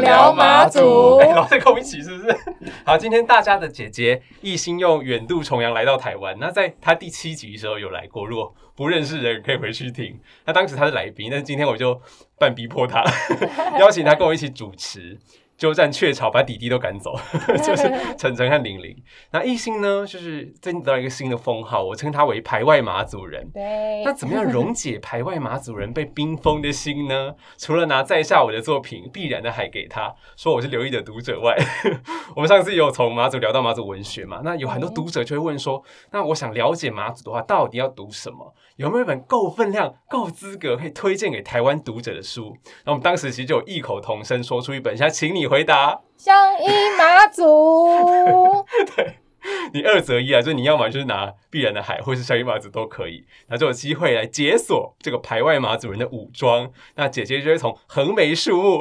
聊马祖。哎，老在跟我们一起是不是？好，今天大家的姐姐一心用远渡重洋来到台湾。那在她第七集的时候有来过，如果不认识人可以回去听。那当时她是来宾，但是今天我就半逼迫她，邀请她跟我一起主持。鸠占鹊巢，把弟弟都赶走，就是晨晨和玲玲。那艺兴呢，就是最近得到一个新的封号，我称他为排外马祖人。对，那怎么样溶解排外马祖人被冰封的心呢？除了拿在下我的作品《必然的海》给他说我是刘毅的读者外，我们上次有从马祖聊到马祖文学嘛？那有很多读者就会问说，那我想了解马祖的话，到底要读什么？有没有一本够分量、够资格可以推荐给台湾读者的书？那我们当时其实就有异口同声说出一本，现在请你回答。相依马祖。对，你二择一啊，就是你要么就是拿必然的海，或是香音马祖都可以，那就有机会来解锁这个排外马祖人的武装。那姐姐就会从横眉竖目。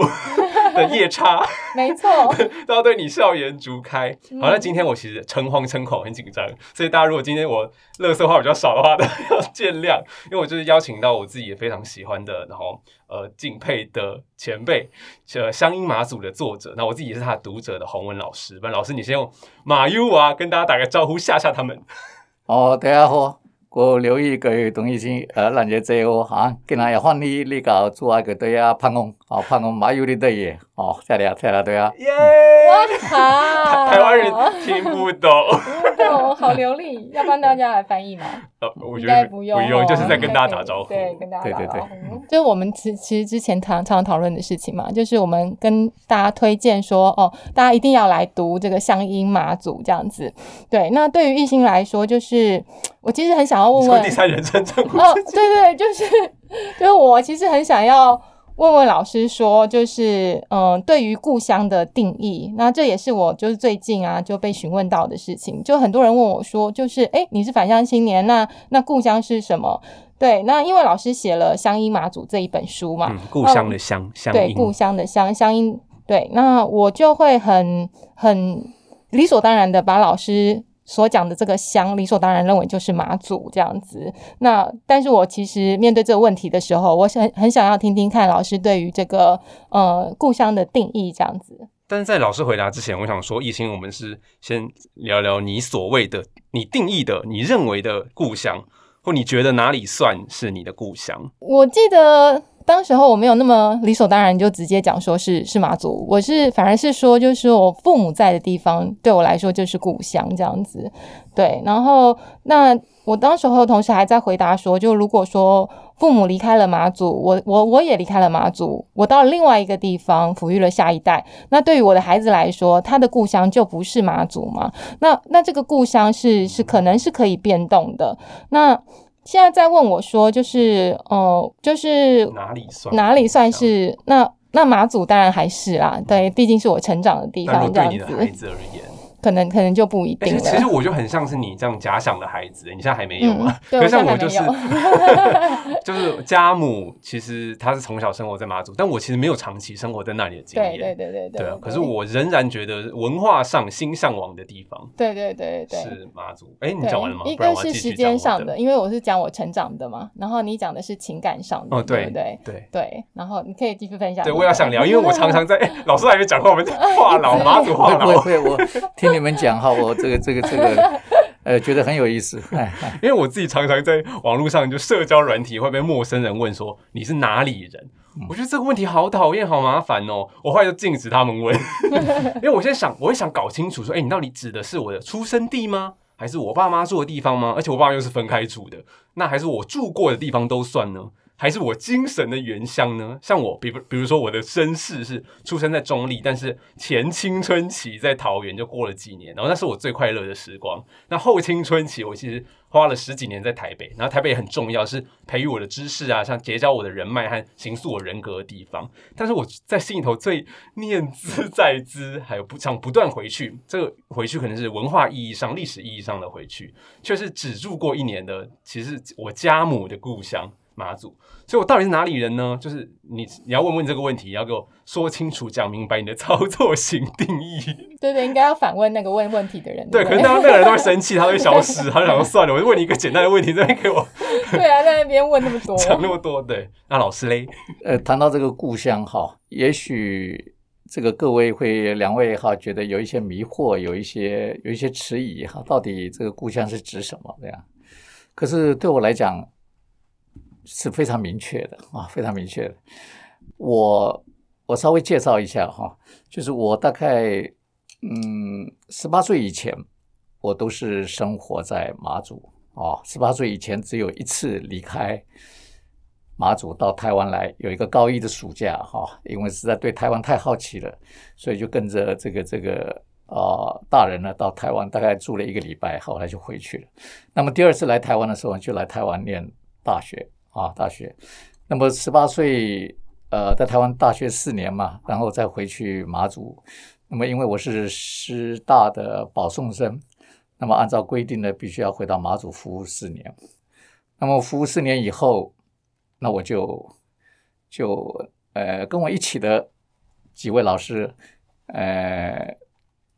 的夜叉，没错，都要对你笑颜逐开。好，那今天我其实诚惶诚恐，很紧张，所以大家如果今天我乐色话比较少的话，要 见谅，因为我就是邀请到我自己也非常喜欢的，然后呃敬佩的前辈，呃乡音马祖的作者，那我自己也是他的读者的洪文老师。不然老师你先用马 U 啊跟大家打个招呼，吓吓他们。哦，大家好。我留意个董医生，呃，咱个这个哈，今日也欢迎你来搞做啊个对啊潘工，哦盼望马有你对耶，哦，再来再来对啊。耶！哇，台湾人听不懂，不懂，好流利，要帮大家来翻译吗？呃，我觉得不用，不用，就是在跟大家打招呼，对，跟大家打招呼。就是我们其其实之前常常讨论的事情嘛，就是我们跟大家推荐说，哦，大家一定要来读这个乡音马祖这样子。对，那对于艺兴来说，就是我其实很想。要问问第三人称称呼哦，对对，就是就是我其实很想要问问老师说，就是嗯，对于故乡的定义，那这也是我就是最近啊就被询问到的事情，就很多人问我说，就是哎，你是返乡青年，那那故乡是什么？对，那因为老师写了《乡音马祖》这一本书嘛，故乡的乡乡对故乡的乡乡音对，那我就会很很理所当然的把老师。所讲的这个乡，理所当然认为就是马祖这样子。那但是我其实面对这个问题的时候，我很很想要听听看老师对于这个呃故乡的定义这样子。但是在老师回答之前，我想说，艺兴，我们是先聊聊你所谓的、你定义的、你认为的故乡，或你觉得哪里算是你的故乡？我记得。当时候我没有那么理所当然就直接讲说是是马祖，我是反而是说就是我父母在的地方对我来说就是故乡这样子，对。然后那我当时候同时还在回答说，就如果说父母离开了马祖，我我我也离开了马祖，我到另外一个地方抚育了下一代，那对于我的孩子来说，他的故乡就不是马祖嘛？那那这个故乡是是可能是可以变动的，那。现在在问我说，就是哦，就是哪里算哪里算是那那马祖当然还是啦，对，毕竟是我成长的地方，这样子。孩子而言。可能可能就不一定了。其实我就很像是你这样假想的孩子，你现在还没有吗？可像我就是，就是家母，其实她是从小生活在马祖，但我其实没有长期生活在那里的经验。对对对对。对啊，可是我仍然觉得文化上心向往的地方，对对对对，是马祖。哎，你讲完了吗？一个是时间上的，因为我是讲我成长的嘛，然后你讲的是情感上的，哦对对对对。然后你可以继续分享。对，我也想聊，因为我常常在 老师还没讲话，我们话痨马祖话痨。会我听。你们讲哈，我这个这个这个，呃，觉得很有意思。因为我自己常常在网络上就社交软体会被陌生人问说你是哪里人，我觉得这个问题好讨厌，好麻烦哦。我后来就禁止他们问，因为我现在想，我会想搞清楚说，哎，你到底指的是我的出生地吗？还是我爸妈住的地方吗？而且我爸妈又是分开住的，那还是我住过的地方都算呢？还是我精神的原乡呢？像我，比比如说我的身世是出生在中立，但是前青春期在桃园就过了几年，然后那是我最快乐的时光。那后青春期我其实花了十几年在台北，然后台北很重要，是培育我的知识啊，像结交我的人脉和形塑我人格的地方。但是我在心里头最念兹在兹，还有不想不断回去，这个回去可能是文化意义上、历史意义上的回去，却是只住过一年的，其实我家母的故乡。马祖，所以我到底是哪里人呢？就是你你要问问这个问题，要给我说清楚、讲明白你的 操作型定义。对对，应该要反问那个问问题的人。对，不可能那那个人都会生气，他会消失，他就想说算了，我就问你一个简单的问题，这边给我 对啊，在那边问那么多，讲那么多。对，那老师嘞？呃，谈到这个故乡哈，也许这个各位会两位哈觉得有一些迷惑，有一些有一些迟疑哈，到底这个故乡是指什么这样？可是对我来讲是非常明确的啊，非常明确的。我我稍微介绍一下哈，就是我大概嗯十八岁以前，我都是生活在马祖哦，十八岁以前只有一次离开。马祖到台湾来有一个高一的暑假哈，因为实在对台湾太好奇了，所以就跟着这个这个啊大人呢到台湾，大概住了一个礼拜，后来就回去了。那么第二次来台湾的时候，就来台湾念大学啊大学。那么十八岁呃在台湾大学四年嘛，然后再回去马祖。那么因为我是师大的保送生，那么按照规定呢，必须要回到马祖服务四年。那么服务四年以后。那我就就呃跟我一起的几位老师，呃，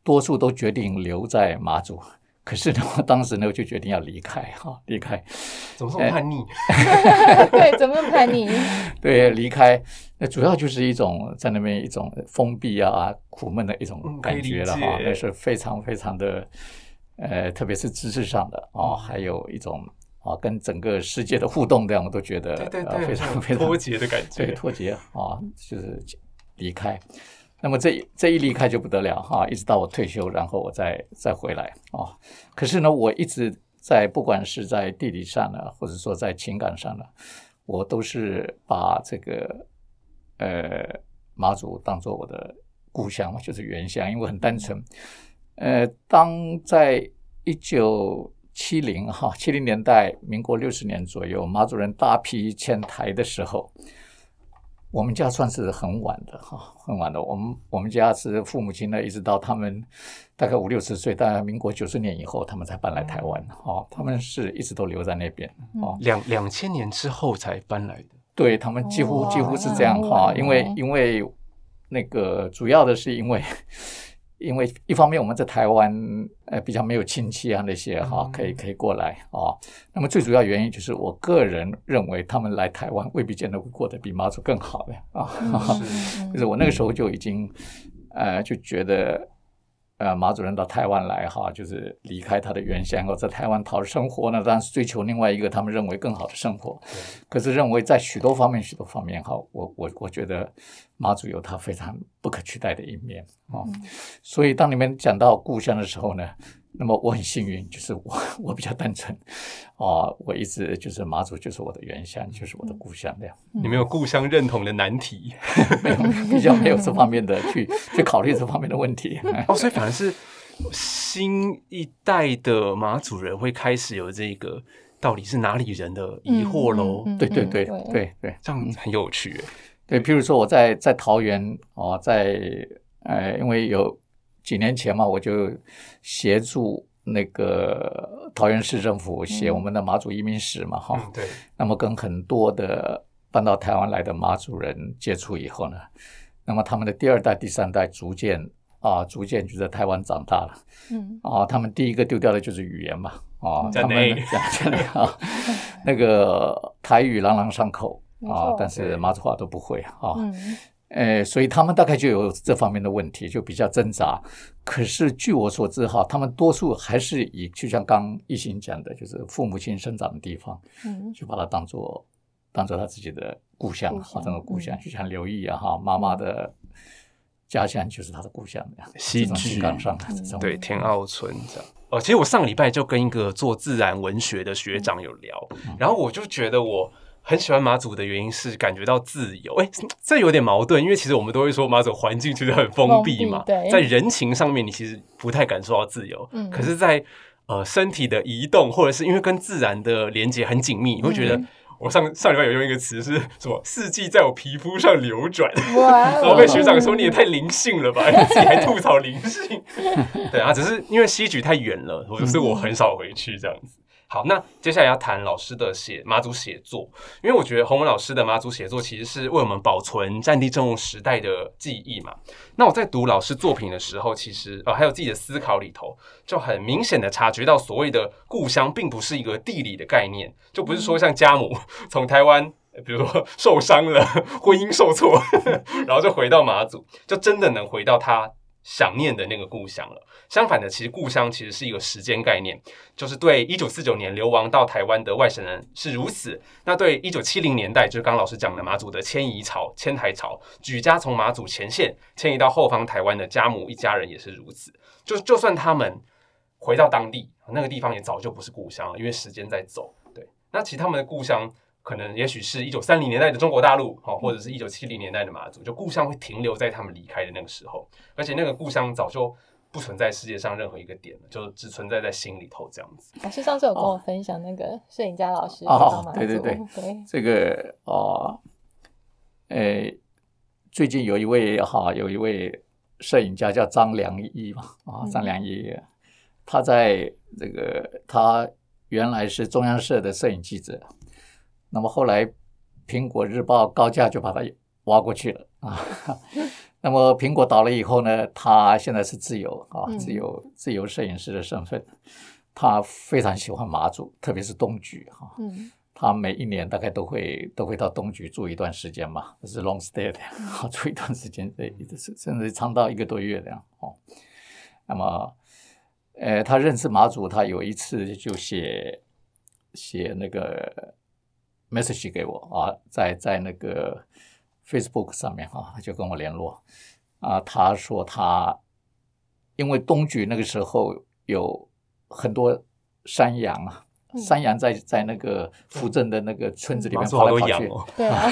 多数都决定留在马祖，可是呢，我当时呢就决定要离开哈，离开。怎么这么叛逆？对，怎么那么叛逆？对，离开那主要就是一种在那边一种封闭啊、苦闷的一种感觉了哈，那是非常非常的呃，特别是知识上的啊，还有一种。啊，跟整个世界的互动，这样我都觉得呃非常非常脱节的感觉，对脱节啊，就是离开。那么这这一离开就不得了哈，一直到我退休，然后我再再回来啊。可是呢，我一直在不管是在地理上呢，或者说在情感上呢，我都是把这个呃马祖当做我的故乡嘛，就是原乡，因为很单纯。呃，当在一九七零哈，七零年代，民国六十年左右，马祖人大批迁台的时候，我们家算是很晚的哈，很晚的。我们我们家是父母亲呢，一直到他们大概五六十岁，大概民国九十年以后，他们才搬来台湾哈。他们是一直都留在那边哦，两两千年之后才搬来的。对他们几乎几乎是这样哈，因为因为那个主要的是因为。因为一方面我们在台湾，呃，比较没有亲戚啊那些哈，可以可以过来啊。那么最主要原因就是我个人认为他们来台湾未必见得会过得比马祖更好的啊。就是我那个时候就已经，呃，就觉得。呃，马主任到台湾来哈，就是离开他的原乡，后在台湾讨生活呢，当然是追求另外一个他们认为更好的生活。可是认为在许多方面、许多方面哈，我我我觉得马祖有他非常不可取代的一面啊。所以当你们讲到故乡的时候呢？那么我很幸运，就是我 我比较单纯，啊，我一直就是马祖就是我的原乡，就是我的故乡这样。你没有故乡认同的难题，没有比较没有这方面的去去考虑这方面的问题。哦，所以反而是新一代的马祖人会开始有这个到底是哪里人的疑惑喽？对对对对对，这样很有趣。对，譬如说我在在桃园哦，在呃，因为有。几年前嘛，我就协助那个桃园市政府写我们的马祖移民史嘛，哈。对。那么跟很多的搬到台湾来的马祖人接触以后呢，那么他们的第二代、第三代逐渐啊，逐渐就在台湾长大了。嗯。啊，他们第一个丢掉的就是语言嘛，啊，他们讲讲 啊，那个台语朗朗上口啊，但是马祖话都不会啊。嗯。呃，所以他们大概就有这方面的问题，就比较挣扎。可是据我所知，哈，他们多数还是以就像刚一心讲的，就是父母亲生长的地方，嗯，就把它当做当做他自己的故乡，哈，这个故乡，就像刘毅啊，哈，妈妈的家乡就是他的故乡那样。西西港上对天澳村这样。哦，其实我上礼拜就跟一个做自然文学的学长有聊，然后我就觉得我。很喜欢马祖的原因是感觉到自由，哎，这有点矛盾，因为其实我们都会说马祖环境其实很封闭嘛，在人情上面你其实不太感受到自由，嗯，可是，在呃身体的移动或者是因为跟自然的连接很紧密，你会觉得我上上礼拜有用一个词是什么四季在我皮肤上流转，然后被学长说你也太灵性了吧，你 自己还吐槽灵性，对啊，只是因为西举太远了，所以我很少回去这样子。好，那接下来要谈老师的写马祖写作，因为我觉得洪文老师的马祖写作其实是为我们保存战地政务时代的记忆嘛。那我在读老师作品的时候，其实呃还有自己的思考里头，就很明显的察觉到所谓的故乡并不是一个地理的概念，就不是说像家母从台湾。比如说受伤了，婚姻受挫，然后就回到马祖，就真的能回到他想念的那个故乡了。相反的，其实故乡其实是一个时间概念，就是对一九四九年流亡到台湾的外省人是如此，那对一九七零年代，就是刚老师讲的马祖的迁移潮、迁台潮，举家从马祖前线迁移到后方台湾的家母一家人也是如此。就就算他们回到当地那个地方，也早就不是故乡了，因为时间在走。对，那其实他们的故乡。可能也许是一九三零年代的中国大陆，哈，或者是一九七零年代的马祖，就故乡会停留在他们离开的那个时候，而且那个故乡早就不存在世界上任何一个点了，就只存在在心里头这样子。老师上次有跟我分享那个摄影家老师哦，对对对，这个哦，诶，最近有一位哈，有一位摄影家叫张良一嘛，啊，张良一，他在这个他原来是中央社的摄影记者。那么后来，苹果日报高价就把它挖过去了啊。那么苹果倒了以后呢，他现在是自由啊，自由自由摄影师的身份。他非常喜欢马祖，特别是东莒哈。嗯。他每一年大概都会都会到东莒住一段时间嘛，是 long stay 的，好住一段时间，对，是甚至长到一个多月这样哦。那么，呃，他认识马祖，他有一次就写写那个。Message 给我啊，在在那个 Facebook 上面哈，就跟我联络啊。他说他因为东莒那个时候有很多山羊啊，山羊在在那个福镇的那个村子里面跑来跑去，对啊，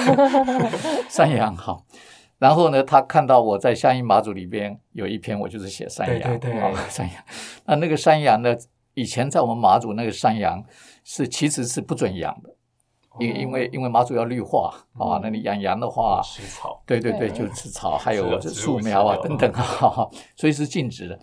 山羊好。然后呢，他看到我在乡音马祖里边有一篇，我就是写山羊，对山羊。那那个山羊呢，以前在我们马祖那个山羊是其实是不准养的。因因为因为马祖要绿化啊，那你养羊的话，吃草，对对对，就吃草，还有树苗啊等等啊，所以是禁止的。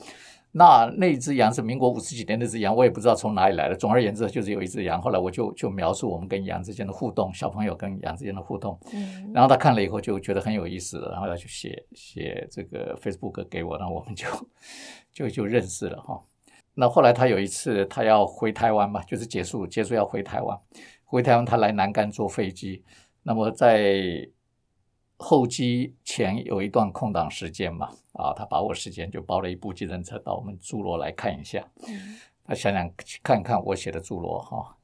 那那只羊是民国五十几年那只羊，我也不知道从哪里来的。总而言之，就是有一只羊。后来我就就描述我们跟羊之间的互动，小朋友跟羊之间的互动。嗯，然后他看了以后就觉得很有意思，然后他就写写这个 Facebook 给我，那我们就就就认识了哈。那后来他有一次他要回台湾嘛，就是结束结束要回台湾。回台湾，他来南竿坐飞机。那么在候机前有一段空档时间嘛，啊，他把握时间就包了一部计程车到我们侏罗来看一下。他想想看看我写的侏罗哈，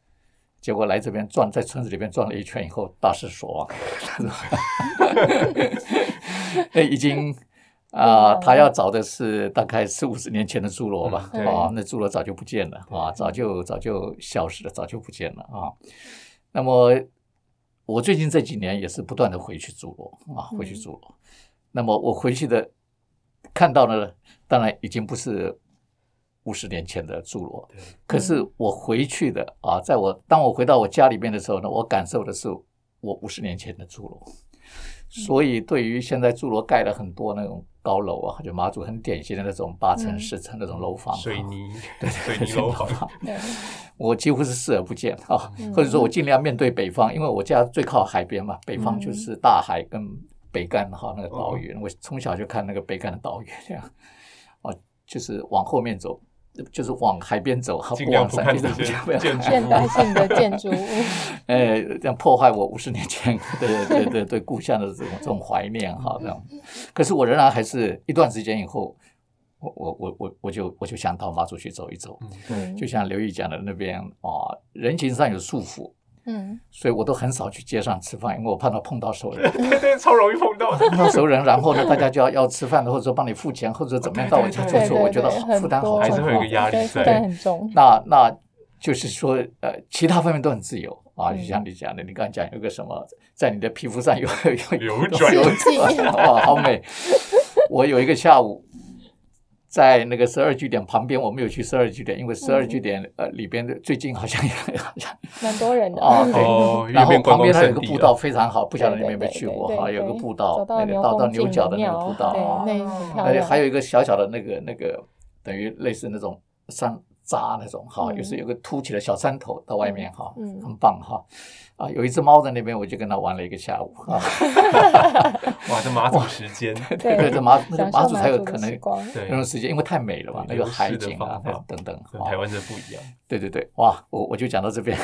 结果来这边转，在村子里边转了一圈以后，大失所望。那已经啊，他要找的是大概四五十年前的侏罗吧？啊，那侏罗早就不见了啊，早就早就消失了，早就不见了啊。那么，我最近这几年也是不断的回去侏罗啊，回去侏罗。那么我回去的看到呢，当然已经不是五十年前的侏罗，可是我回去的啊，在我当我回到我家里边的时候呢，我感受的是我五十年前的侏罗。所以，对于现在侏罗盖了很多那种高楼啊，就马祖很典型的那种八层、十层那种楼房，水泥，对水泥楼房，我几乎是视而不见啊，或者说我尽量面对北方，因为我家最靠海边嘛，北方就是大海跟北干哈那个岛屿，我从小就看那个北干的岛屿这样，哦，就是往后面走。就是往海边走，不往山边走，现代性的建筑物。哎，这样破坏我五十年前 对对对对故乡的这种这种怀念哈，这样。可是我仍然还是一段时间以后，我我我我我就我就想到马祖去走一走。嗯，就像刘毅讲的那边啊，人情上有束缚。嗯，所以我都很少去街上吃饭，因为我怕他碰到熟人，对对，超容易碰到。碰到熟人，然后呢，大家就要要吃饭的，或者说帮你付钱，或者怎么样到我家做错，我觉得负担好重，还是会有个压力负担很重。那那就是说，呃，其他方面都很自由啊，就像你讲的，你刚才讲有个什么，在你的皮肤上有有有转。有哇，好美！我有一个下午。在那个十二据点旁边，我没有去十二据点，因为十二据点呃里边的最近好像也好 像蛮多人的。啊，对。然后旁边它有个步道非常好，不晓得你们有没有去过哈？有个步道，那个到到牛角的那个步道。啊，那还有一个小小的那个那个等于类似那种山扎那种哈，嗯。就是有个凸起的小山头到外面哈，嗯。很棒哈。啊，有一只猫在那边，我就跟它玩了一个下午啊。哇，这马祖时间，对对，这马那个马祖才有可能那，种时间，因为太美了嘛，那个海的景啊方等等。哦跟台湾真的不一样。对对对，哇，我我就讲到这边。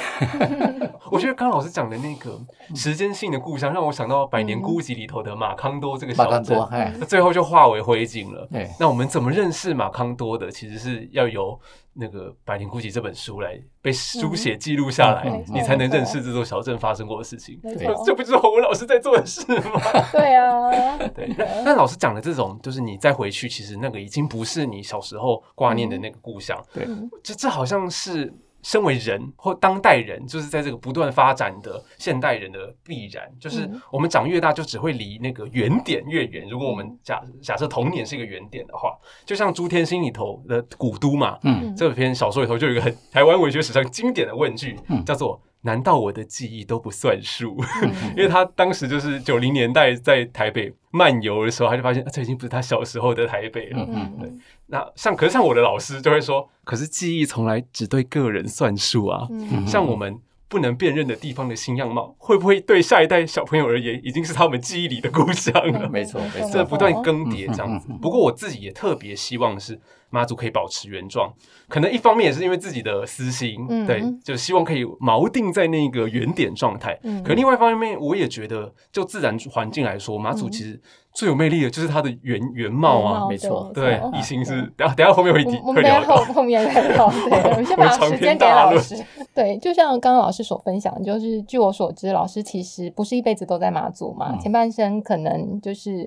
我觉得刚刚老师讲的那个时间性的故乡，让我想到《百年孤寂》里头的马康多这个小镇马康多，，哎，那最后就化为灰烬了。对那我们怎么认识马康多的？其实是要由那个《百年孤寂》这本书来被书写记录下来，嗯你才能认识这座小镇发生过的事情。这 不就是洪文老师在做的事吗？对啊，对，那老师讲的这种，就是你再回去，其实那个已经不是你小时候挂念的那个故乡。对嗯这这好像是身为人或当代人，就是在这个不断发展的现代人的必然，就是嗯。我们长越大，就只会离那个原点越远。如果我们假假设童年是一个原点的话，就像朱天心里头的古都嘛，嗯，这篇小说里头就有一个很台湾文学史上经典的问句，嗯。叫做“难道我的记忆都不算数？”嗯。因为他当时就是九零年代在台北漫游的时候，他就发现、啊、这已经不是他小时候的台北了。嗯嗯那像可是像我的老师就会说，可是记忆从来只对个人算数啊。嗯像我们不能辨认的地方的新样貌，会不会对下一代小朋友而言，已经是他们记忆里的故乡了？没错没错这不断更迭这样子。不过我自己也特别希望是妈祖可以保持原状，可能一方面也是因为自己的私心，嗯对，就希望可以锚定在那个原点状态。嗯可另外一方面，我也觉得就自然环境来说，妈祖其实最有魅力的就是它的原原貌啊。没错对，没错一心是等下等下后面会提我。们等下后后面再聊，对，我们先把时间给老师。对，就像刚刚老师所分享，就是据我所知，老师其实不是一辈子都在马祖嘛，嗯前半生可能就是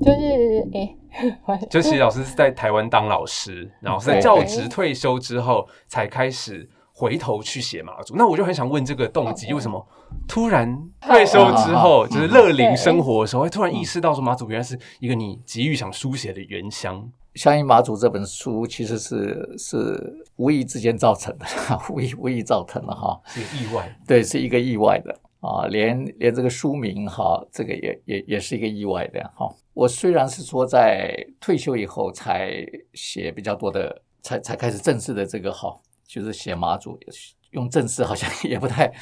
就是诶，就其实老师是在台湾当老师，然后在教职退休之后才开始回头去写马祖。那我就很想问这个动机，嗯为什么突然退休之后，嗯就是乐龄生活的时候，会突然意识到说马祖原来是一个你急于想书写的原乡？《相信马祖》这本书其实是是无意之间造成的，无意无意造成的哈。是意外，对，是一个意外的啊，连连这个书名哈，这个也也也是一个意外的哈。我虽然是说在退休以后才写比较多的，才才开始正式的这个哈，就是写马祖，用正字好像 也不太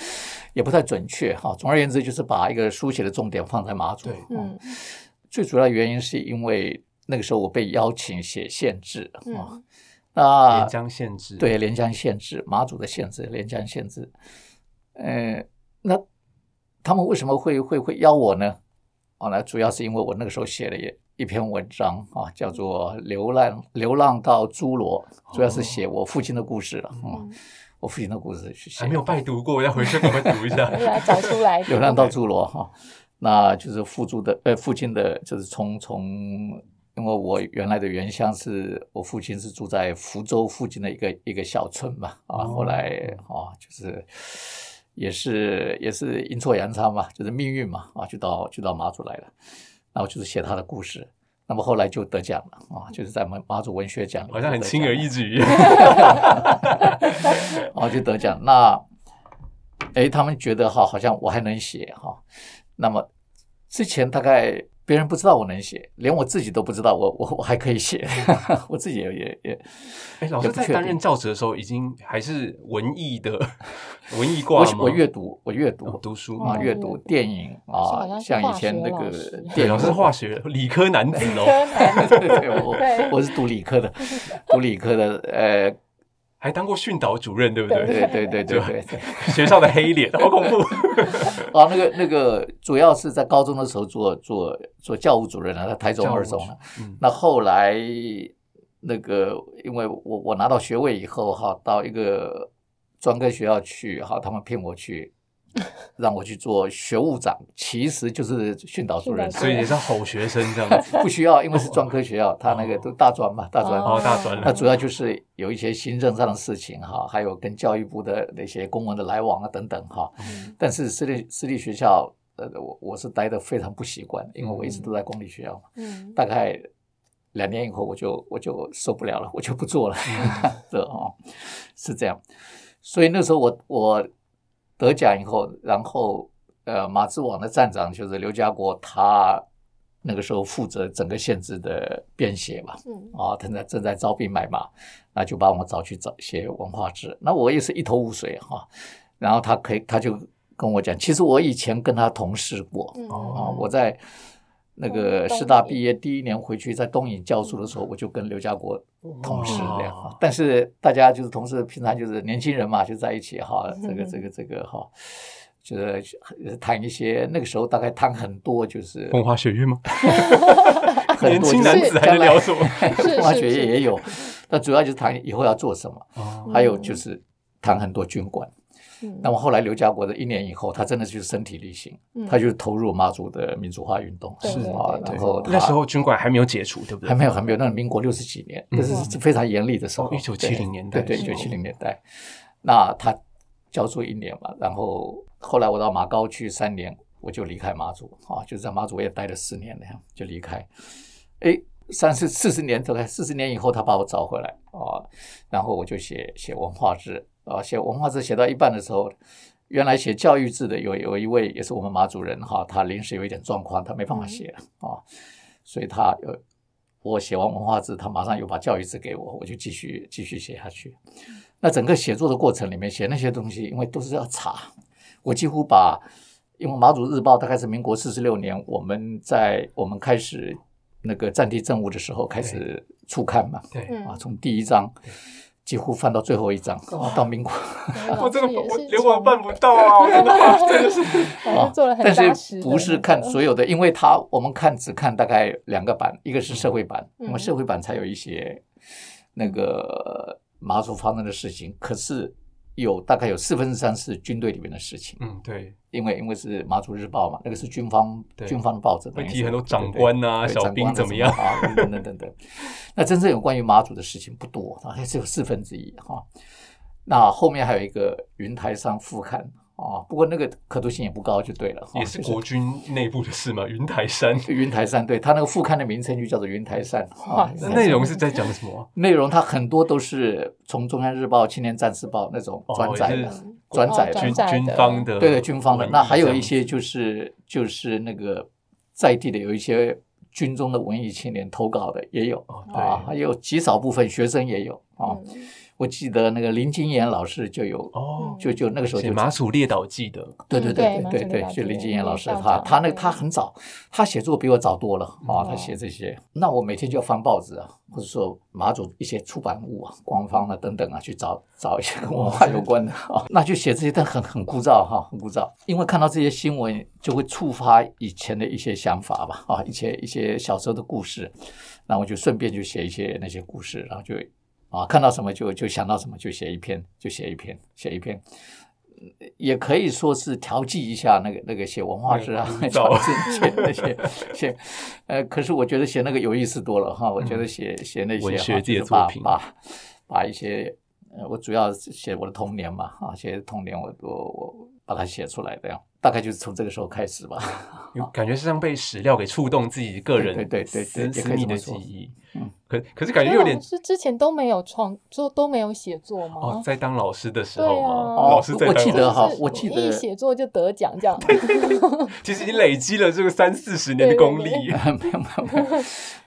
也不太准确哈。总而言之，就是把一个书写的重点放在马祖。对嗯最主要原因是因为那个时候我被邀请写县志啊，嗯那连江县志，对，连江县志，马祖的县志，连江县志。呃，那他们为什么会会会邀我呢？哦，那主要是因为我那个时候写了一一篇文章啊，叫做《流浪流浪到侏罗》，主要是写我父亲的故事了。嗯，我父亲的故事去写还没有拜读过，我要回去赶快读一下。找出来。流浪到侏罗哈，那就是父猪的呃父亲的，就是从从，因为我原来的原乡是我父亲是住在福州附近的一个一个小村嘛啊，后来啊就是也是也是阴错阳差嘛，就是命运嘛啊，就到就到马祖来了，然后就是写他的故事。那么后来就得奖了啊，就是在马马祖文学奖好像很轻而易举。然 后就得奖。那，哎，他们觉得哈，好像我还能写哈。那么之前大概别人不知道我能写，连我自己都不知道我 我我还可以写，我自己也也也。哎，老师在担任教职的时候，已经还是文艺的 文艺挂吗？我我阅读，我阅读。哦读书。啊，哦阅读电影啊，像以前那个老师。对，电影。老师是化学理科男子哦，对对对，我对。我是读理科的，读理科的，呃，还当过训导主任，对不对？对对对对对对。学校的黑脸，好恐怖。啊，那个那个主要是在高中的时候做做做教务主任啊，在台中二中啊。嗯，那后来那个，因为我我拿到学位以后哈，到一个专科学校去哈，他们聘我去，让我去做学务长，其实就是训导主任，所以也是好学生这样子。不需要，因为是专科学校，他那个都大专嘛，大专。哦，大专了，那主要就是有一些行政上的事情哈，还有跟教育部的那些公文的来往啊等等哈。嗯但是私立私立学校，呃，我我是待的非常不习惯，因为我一直都在公立学校嘛。嗯大概两年以后，我就我就受不了了，我就不做了。对哦，是这样。所以那时候我我得奖以后，然后呃，马志网的站长就是刘家国，他那个时候负责整个县制的编写嘛，嗯啊，正在正在招兵买马，那就把我找去找写文化志，那我也是一头雾水哈、然后他可以他就跟我讲，其实我以前跟他同事过，嗯。啊，我在那个师大毕业第一年回去，在东影教书的时候，我就跟刘家国同事这样哇。但是大家就是同事，平常就是年轻人嘛，就在一起哈，这个这个这个哈，就是谈一些那个时候大概谈很多，就是风花雪月吗？很年轻男子还在将来聊什么？风花雪月也有，那主要就是谈以后要做什么，哦还有就是谈很多军管。嗯那么后来刘家国的一年以后，他真的就是身体力行，嗯他就投入马祖的民主化运动，对对啊，然后那时候军管还没有解除，对不对？还没有还没有，那是民国六十几年，嗯这是是非常严厉的时候哦，1970年代对一九七零年代。那他教书一年嘛，然后后来我到马高去三年，我就离开马祖啊，就在马祖我也待了四年那样就离开。哎，三十四十年，大概四十年以后，他把我找回来啊，然后我就写写文化志啊，写文化字写到一半的时候。原来写教育字的有有一位也是我们马主任哈，他临时有一点状况，他没办法写了啊，所以他呃我写完文化字，他马上又把教育字给我，我就继续继续写下去。那整个写作的过程里面写那些东西，因为都是要查，我几乎把，因为马祖日报大概是民国四十六年，我们在我们开始那个战地政务的时候开始初刊嘛，对，嗯啊，从第一章几乎翻到最后一章，啊到民国。我真的也是我连我办不到啊！我真的 真的是 但是不是看所有的，因为他我们看只看大概两个版，一个是社会版，嗯。因为社会版才有一些那个马祖发生的事情，可是有大概有四分之三是军队里面的事情，嗯，对，因为因为是马祖日报嘛，那个是军方军方的报纸，会提很多长官啊小兵怎么样啊，等等等等。那真正有关于马祖的事情不多，大概只有四分之一哈。那后面还有一个云台上副刊啊，不过那个可读性也不高，就对了，也是就是国军内部的事嘛。云台山，云台山，对它那个副刊的名称就叫做云台山。哇内容是在讲什么啊？内容，它很多都是从《中央日报》《青年战士报》那种哦转载的转载的军军方的，对对，军方的。那还有一些就是就是那个在地的有一些军中的文艺青年投稿的也有哦啊，还有极少部分学生也有啊。嗯我记得那个林金岩老师就有，哦，就就那个时候就写马祖列岛记的，对对嗯对对对对就林金岩老师，他他那对。他很早，他写作比我早多了啊，哦他写这些，那我每天就要翻报纸啊，或者说马祖一些出版物啊、官方啊等等啊，去找找一些跟文化有关的啊，那就写这些，但很很枯燥哈，很枯燥，因为看到这些新闻就会触发以前的一些想法吧，啊，一些一些小时候的故事，然后我就顺便就写一些那些故事，然后就啊看到什么就就想到什么就写一篇，就写一篇，写一篇。也可以说是调剂一下那个那个写文化史啊，那个枯燥写那些写，呃，可是我觉得写那个有意思多了哈。我觉得写写那些哈把作品把把一些呃，我主要是写我的童年嘛啊，写童年我我我把它写出来这样，大概就是从这个时候开始吧。感觉是像被史料给触动自己个人对对对对私私密的记忆嗯。可可是感觉有点是之前都没有创作，都没有写作吗？哦，在当老师的时候吗，啊老师在我记得当老师哈就是我记得一写作就得奖这样。其实你累积了这个三四十年的功力。对 没有没有没有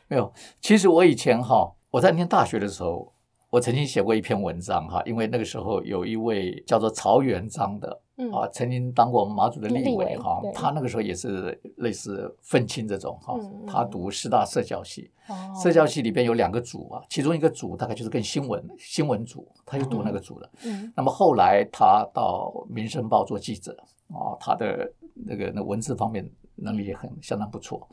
没有。其实我以前哈，我在念大学的时候，我曾经写过一篇文章哈，因为那个时候有一位叫做曹元章的嗯啊，曾经当过我们马祖的立立委委哈，他那个时候也是类似愤青这种哈他读师大社教系，哦社教系里边有两个组啊，其中一个组大概就是跟新闻新闻组，他就读那个组的。嗯那么后来他到《民生报》做记者啊，他的那个那文字方面能力也很相当不错。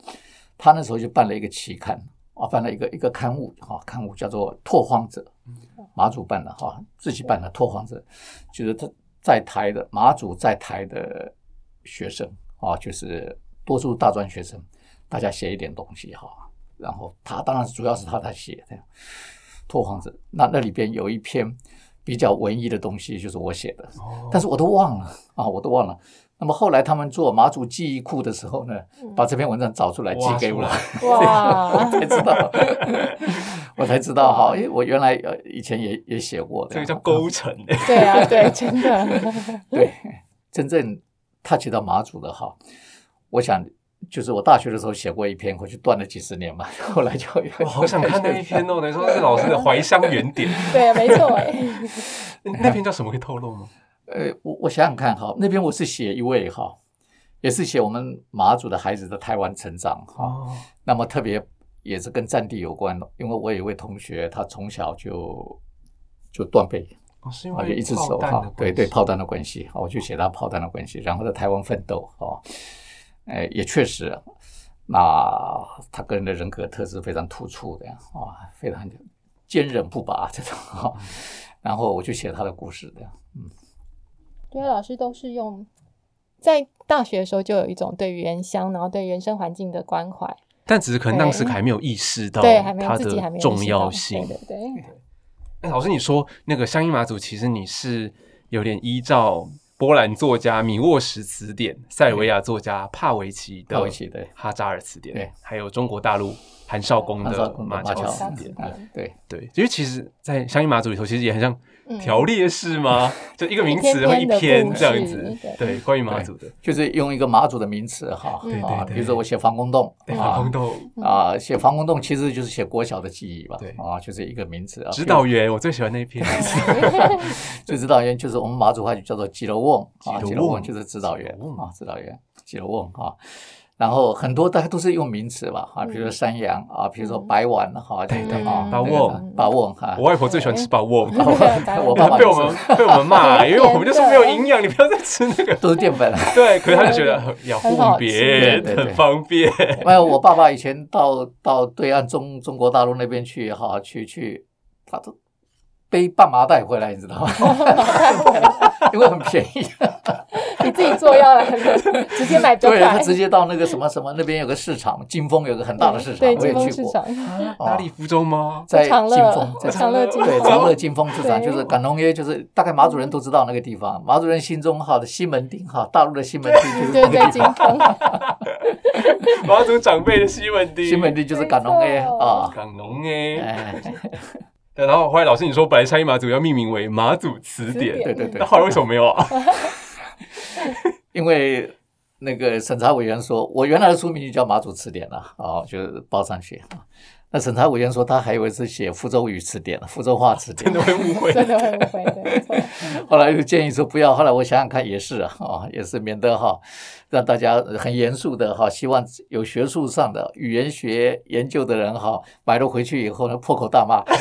他那时候就办了一个期刊啊，办了一个一个刊物哈，刊物叫做《拓荒者》，马祖办的哈，自己办的《拓荒者》，就是他在台的马祖在台的学生啊，就是多数大专学生，大家写一点东西哈，然后他当然主要是他在写这样。拓荒者，那那里边有一篇比较文艺的东西，就是我写的，哦。但是我都忘了啊，我都忘了。那么后来他们做马祖记忆库的时候呢，把这篇文章找出来寄给我，哇。我才知道，我才知道哈，因为我原来呃以前也也写过的，这个叫勾陈。欸对啊，对，真的，对，真正 touch 到马祖的哈，我想就是我大学的时候写过一篇，回去断了几十年嘛，后来就我好想看那一篇哦，等于说是老师的怀乡原点。对，没错，哎，那篇叫什么？可以透露吗？呃，我我想想看哈，那边我是写一位哈，也是写我们马祖的孩子的台湾成长哈。哦，那么特别也是跟战地有关的，因为我有一位同学，他从小就就断背，哦是因啊，就为一只手炮弹的哈，对对，炮弹的关系，啊我就写他炮弹的关系，然后在台湾奋斗哦，哎，也确实，那他个人的人格特质非常突出的呀，啊，非常坚韧不拔这种哈，然后我就写他的故事的，对啊，老师都是用在大学的时候就有一种对原乡，然后对原生环境的关怀，但只是可能当时对还没有意识到对，还没有它自己还没的重要性。对对老师，你说那个乡音马祖，其实你是有点依照波兰作家米沃什词典、塞尔维亚作家帕维奇的帕维奇对。哈扎尔词典，还有中国大陆韩少功的马乔乔词典，对，对，因为其实，在乡音马祖里头，其实也很像嗯条列式吗？就一个名词一篇或一篇这样子。事，对对，关于马祖的，就是用一个马祖的名词哈，对对啊，对。比如说我写防空洞，防空洞。啊，写防空洞其实就是写国小的记忆吧，对。啊，就是一个名词啊。指导员，我最喜欢那一篇，就指导员就是我们马祖话就叫做吉楼瓮啊，吉楼瓮。吉楼瓮就是指导员啊，指导员吉楼瓮啊。然后很多大家都是用名词吧，啊，比如说山羊啊，比如说白碗哈，对对啊，把那个瓮把握哈我，外婆最喜欢吃把握，我爸爸被我们被我们骂，因为我们就说没有营养，你不要再吃那个。都是淀粉。对，可是他就觉得很要方便，很方便。没有，我爸爸以前到到对岸中中国大陆那边去哈，去去，他都背半麻袋回来，你知道吗？因为很便宜。你自己做要来直接买比较对他，直接到那个什么什么那边有个市场，金峰有个很大的市场，我也去过。哪里福州吗？在长乐金峰，在长乐金对峰长乐金峰市场，对就是港农约，就是大概马主人都知道那个地方。马主人心中哈的西门町哈，大陆的西门町就是对对，金那个地方。峰，马祖长辈的西门町，西门町就是港农 A 啊，港农哎。哎，对然后后来老师你说本来山阴马祖要命名为马祖词典，对对对那，后来为什么没有啊？因为那个审查委员说，我原来的书名就叫《马祖词典》了，哦，就报上去啊。那审查委员说，他还以为是写福州语词典、福州话词典真的，会误会。真的会误会，后来就建议说不要。后来我想想看，也是啊，啊，也是免得哈，让大家很严肃的哈，希望有学术上的语言学研究的人哈，买了回去以后呢，破口大骂。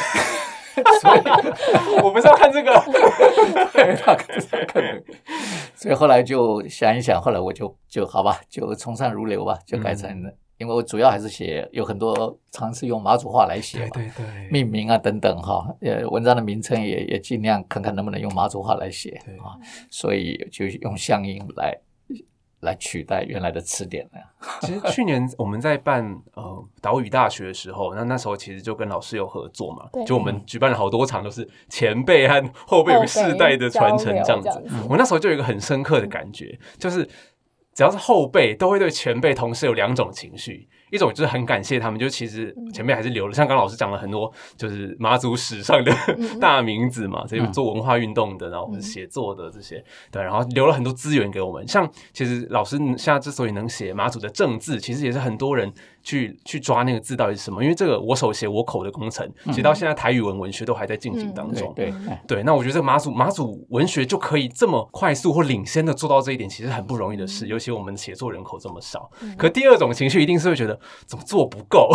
所以，我不是要看这个，所以后来就想一想，后来我就就好吧，就从善如流吧，就改成了。因为我主要还是写有很多尝试用马祖话来写嘛，对对，命名啊等等哈，呃，文章的名称也也尽量看看能不能用马祖话来写啊，所以就用乡音来来取代原来的词典了。其实去年我们在办呃岛屿大学的时候，那那时候其实就跟老师有合作嘛，就我们举办了好多场，都是前辈和后辈有个世代的传承这样子。我那时候就有一个很深刻的感觉，就是只要是后辈，都会对前辈同事有两种情绪。一种就是很感谢他们，就其实前辈还是留了，像刚刚老师讲了很多，就是马祖史上的 大名字嘛，这些做文化运动的，然后写作的这些，对，然后留了很多资源给我们。像其实老师现在之所以能写马祖的政治，其实也是很多人去去抓那个字到底是什么，因为这个我手写我口的工程，其实到现在台语文文学都还在进行当中。对对，那我觉得这个马祖马祖文学就可以这么快速或领先的做到这一点，其实很不容易的事，尤其我们写作人口这么少。可第二种情绪一定是会觉得怎么做不够，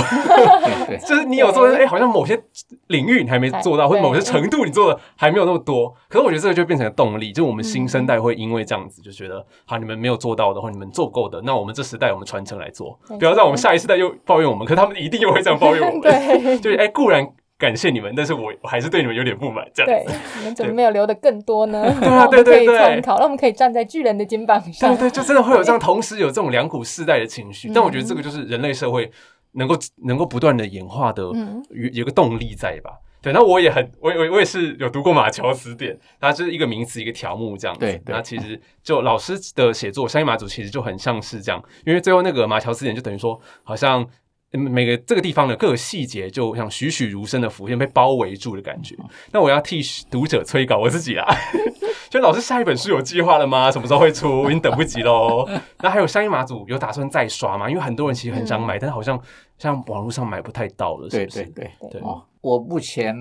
对对就是你有做，哎，好像某些领域你还没做到，或者某些程度你做的还没有那么多。可是我觉得这个就变成了动力，就我们新生代会因为这样子就觉得，好，你们没有做到的，或你们做不够的，那我们这时代我们传承来做，不要让我们下一世代又抱怨我们，可他们一定又会这样抱怨我们。对 就是哎，固然感谢你们，但是我我还是对你们有点不满，这样对。你们怎么没有留的更多呢？对啊对对对参考，让我们可以站在巨人的肩膀上对。对，就真的会有这样，同时有这种两股世代的情绪。但我觉得这个就是人类社会能够能够不断的演化的嗯有有个动力在吧？对，那我也很，我我我也是有读过马乔词典，它就是一个名词一个条目这样子。对对那其实就老师的写作，相应马祖其实就很像是这样，因为最后那个马乔词典就等于说，好像嗯每个这个地方的各个细节，就像栩栩如生的浮现，被包围住的感觉。那我要替读者催稿我自己啦，就老师下一本书有计划了吗？什么时候会出？已经等不及喽。那还有香烟马祖有打算再刷吗？因为很多人其实很想买，但是好像像网络上买不太到了，是不是？对对对哦，我目前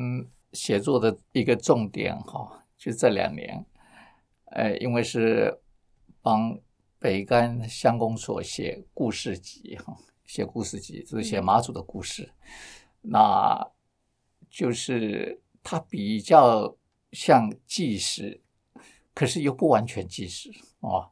写作的一个重点哈，就这两年，呃，因为是帮北干乡公所写故事集哈，写故事集就是写马祖的故事，那就是它比较像纪实，可是又不完全纪实哦。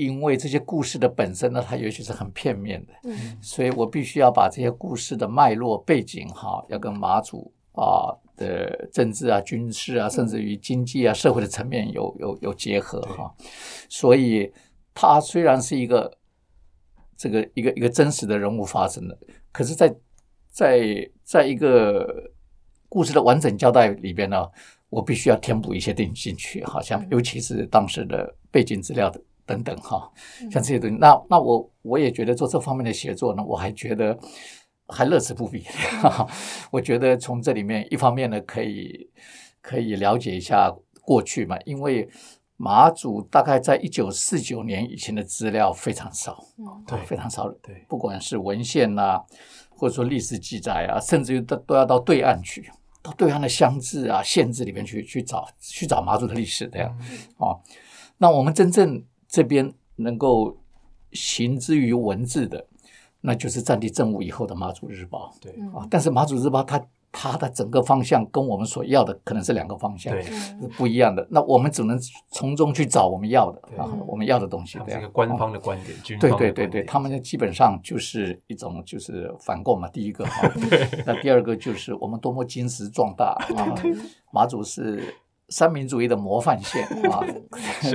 因为这些故事的本身呢，它也许是很片面的，嗯所以我必须要把这些故事的脉络背景哈，要跟马祖啊的政治啊、军事啊，甚至于经济啊、社会的层面有有有结合哈。所以它虽然是一个这个一个一个真实的人物发生的，可是在，在在一个故事的完整交代里边呢，我必须要填补一些东西进去，好像尤其是当时的背景资料的。等等哈，像这些东西，那那我我也觉得做这方面的写作呢，我还觉得还乐此不疲。我觉得从这里面一方面呢，可以可以了解一下过去嘛，因为马祖大概在一九四九年以前的资料非常少，嗯。对非常少，对。不管是文献呐、或者说历史记载啊，甚至于都都要到对岸去，到对岸的乡志啊、县志里面去去找去找马祖的历史这样。哦。那我们真正这边能够行之于文字的，那就是战地政务以后的马祖日报。对。嗯。啊。但是马祖日报它它的整个方向跟我们所要的可能是两个方向，是不一样的。那我们只能从中去找我们要的啊，我们要的东西它这个官哦方的观点，军对方的对对对，他们基本上就是一种就是反共嘛，第一个哈，那第二个就是我们多么金石壮大啊，马祖是三民主义的模范县 啊，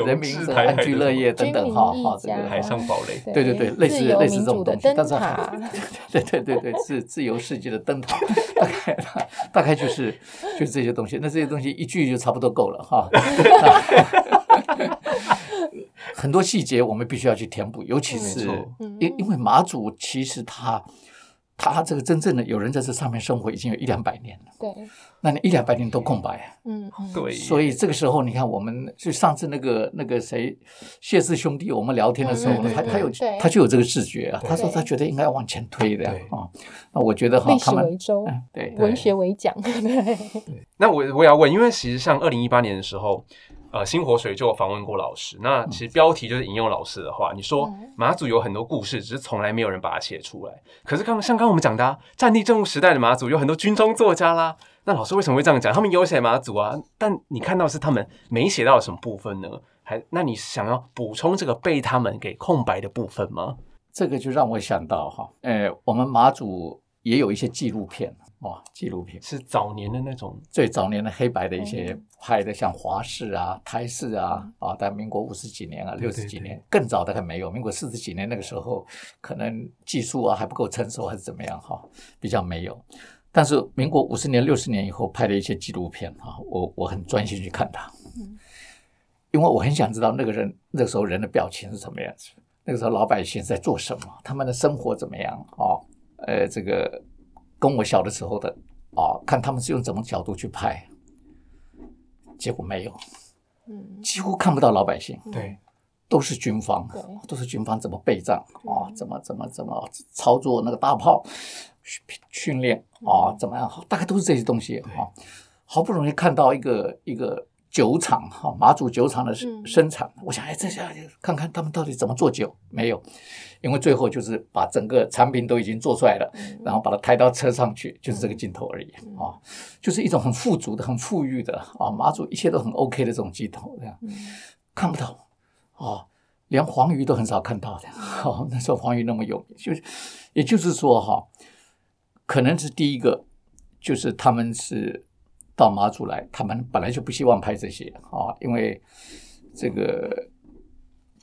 人民安居的乐业等等哈哈，这个海上堡垒，对对对，类似类似这种东西，但是 对对对对，自自由世界的灯塔，大概 大概就是就是这些东西。那这些东西一句就差不多够了哈。很多细节我们必须要去填补，尤其是因因为马祖其实它它这个真正的有人在这上面生活已经有一两百年了，对，那你一两百年都空白。啊，嗯对，所以这个时候，你看，我们就上次那个那个谁谢氏兄弟，我们聊天的时候他他有他就有这个视觉啊，他说他觉得应该往前推的对。啊。那我觉得哈历，史他们为周，嗯对。对文学为讲，对，那我我也要问，因为其实像二零一八年的时候，呃，星火水就有访问过老师。那其实标题就是引用老师的话，你说嗯马祖有很多故事，只是从来没有人把它写出来。可是刚像刚刚我们讲的、啊，战地政务时代的马祖有很多军中作家啦。那老师为什么会这样讲？他们有写马祖啊，但你看到是他们没写到什么部分呢？还那你想要补充这个被他们给空白的部分吗？这个就让我想到哈，呃，我们马祖也有一些纪录片哦，纪录片。是早年的那种，最早年的黑白的一些拍的，像华视啊、台视啊啊，在民国五十几年啊、六十几年，更早的还没有，民国四十几年那个时候，可能技术啊还不够成熟，还是怎么样哈，比较没有。但是民国五十年、六十年以后拍的一些纪录片啊，我我很专心去看它，因为我很想知道那个人那个时候人的表情是什么样子，那个时候老百姓在做什么，他们的生活怎么样哦，呃，这个跟我小的时候的啊，看他们是用什么角度去拍，结果没有，嗯，几乎看不到老百姓，对，都是军方对，都是军方怎么备战啊、嗯怎么怎么怎么操作那个大炮训训练啊、怎么样，大概都是这些东西啊、好不容易看到一个一个酒厂哈、马祖酒厂的生嗯。生产，我想哎，这下看看他们到底怎么做酒，没有，因为最后就是把整个产品都已经做出来了，嗯。然后把它抬到车上去，就是这个镜头而已啊、就是一种很富足的、很富裕的啊，马祖一切都很 OK 的这种镜头，这样。嗯。看不到啊，连黄鱼都很少看到的。哦，那时候黄鱼那么有名，就是也就是说哈，可能是第一个，就是他们是到马祖来，他们本来就不希望拍这些啊，因为这个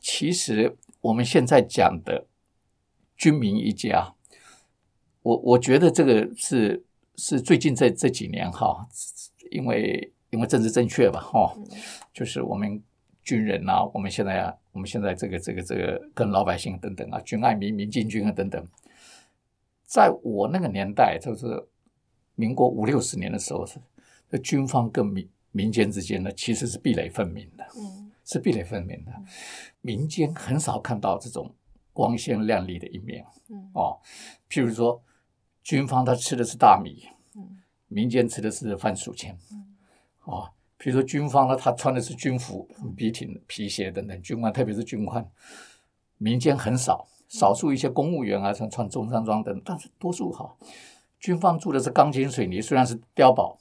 其实我们现在讲的军民一家，我我觉得这个是是最近这这几年哈，因为因为政治正确吧哈，就是我们军人啊，我们现在啊，我们现在这个这个这个跟老百姓等等啊，军爱民、民进军啊等等，在我那个年代，就是民国五六十年的时候，是这军方跟民民间之间呢，其实是壁垒分明的，嗯。是壁垒分明的。民间很少看到这种光鲜亮丽的一面嗯哦。譬如说，军方他吃的是大米，嗯民间吃的是番薯签嗯，哦。譬如说军方呢，他穿的是军服、笔挺、皮鞋等等，军官特别是军官，民间很少，少数一些公务员啊，像穿中山装等，但是多数哈，军方住的是钢筋水泥，虽然是碉堡，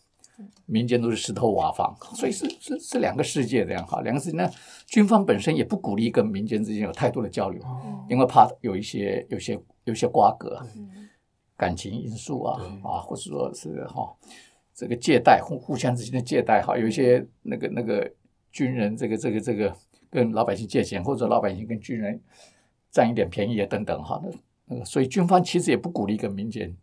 民间都是石头瓦房，所以是是是两个世界这样哈，两个世界那，军方本身也不鼓励跟民间之间有太多的交流，哦。因为怕有一些有些有些瓜葛，嗯。感情因素啊啊，或者说是哈、这个借贷互互相之间的借贷哈，有一些那个那个军人这个这个这个跟老百姓借钱，或者老百姓跟军人占一点便宜啊等等哈，那那个所以军方其实也不鼓励跟民间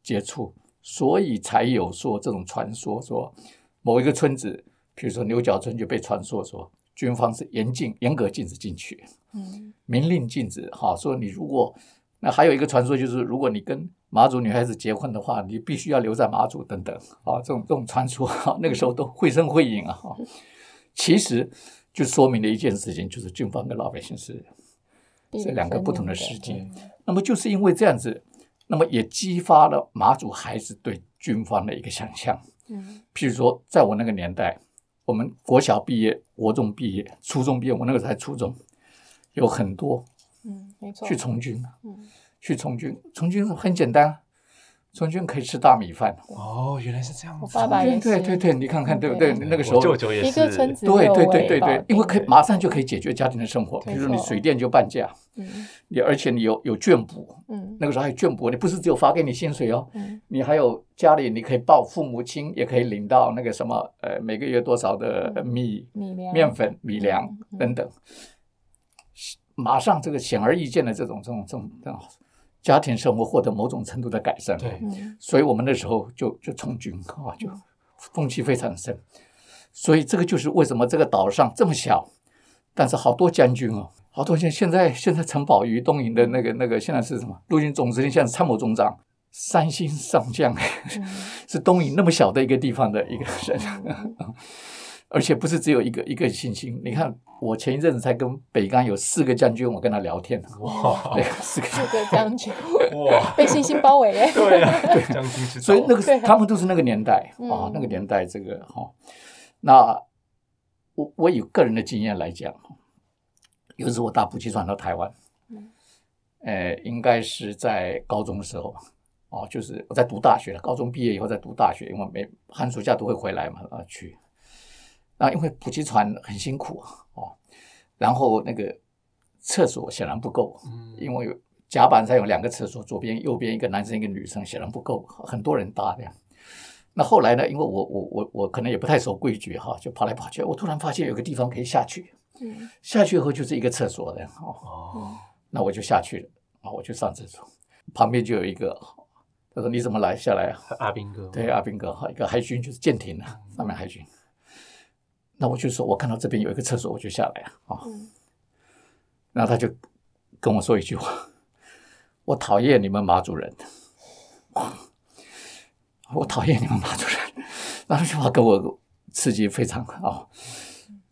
接触，所以才有说这种传说说某一个村子，比如说牛角村就被传说说军方是严禁严格禁止进去，嗯明令禁止哈，说你如果那还有一个传说就是，如果你跟马祖女孩子结婚的话，你必须要留在马祖等等啊，这种这种传说哈，那个时候都绘声绘影啊哈。其实就说明了一件事情，就是军方跟老百姓是是两个不同的世界。那么就是因为这样子，那么也激发了马祖孩子对军方的一个想象。嗯。譬如说，在我那个年代，我们国小毕业、国中毕业、初中毕业，我那个时候才初中，有很多嗯，没错，去从军，嗯。去从军，从军很简单，从军可以吃大米饭。哦，原来是这样子。我爸爸也是，对对对，你看看对不对？那个时候我，舅舅也一是，个村子对对对对对吧，因为可以对。马上就可以解决家庭的生活，比如说你水电就半价，嗯。你而且你有有眷补，嗯。那个时候还有眷补，你不是只有发给你薪水哦，嗯。你还有家里你可以报父母亲，也可以领到那个什么呃每个月多少的呃米、米粮。面粉、米粮等等，马上这个显而易见的这种这种这种这种家庭生活获得某种程度的改善。对，嗯。所以我们那时候就就从军啊，就风气非常深。所以这个就是为什么这个岛上这么小，但是好多将军哦，好多现现在现在陈宝瑜东营的那个那个现在是什么？陆军总司令，现在是参谋总长，三星上将，嗯。是东营那么小的一个地方的一个人，而且不是只有一个一个信心。你看，我前一阵子才跟北干有四个将军，我跟他聊天，哇。对，四个。四个将军哇，被信心包围耶，对啊，将军之所以那个他们都是那个年代啊嗯，那个年代这个哈、那我我以个人的经验来讲，有一次我打补给船到台湾，嗯。呃，应该是在高中的时候，哦，就是我在读大学了，高中毕业以后在读大学，因为每寒暑假都会回来嘛，啊去。那因为补给船很辛苦哦，然后那个厕所显然不够，嗯因为有甲板上有两个厕所，左边右边一个男生一个女生，显然不够，很多人搭这样。那后来呢？因为我我我我可能也不太守规矩哈，就跑来跑去。我突然发现有个地方可以下去，嗯下去以后就是一个厕所的哦，哦，那我就下去了啊，我就上厕所，旁边就有一个，他说你怎么来下来啊？阿兵哥，对，阿兵哥哈，一个海军就是舰艇啊，上面海军。那我就说，我看到这边有一个厕所，我就下来了啊。嗯然后他就跟我说一句话：“我讨厌你们马主人，我讨厌你们马主人。”那这句话给我刺激非常啊！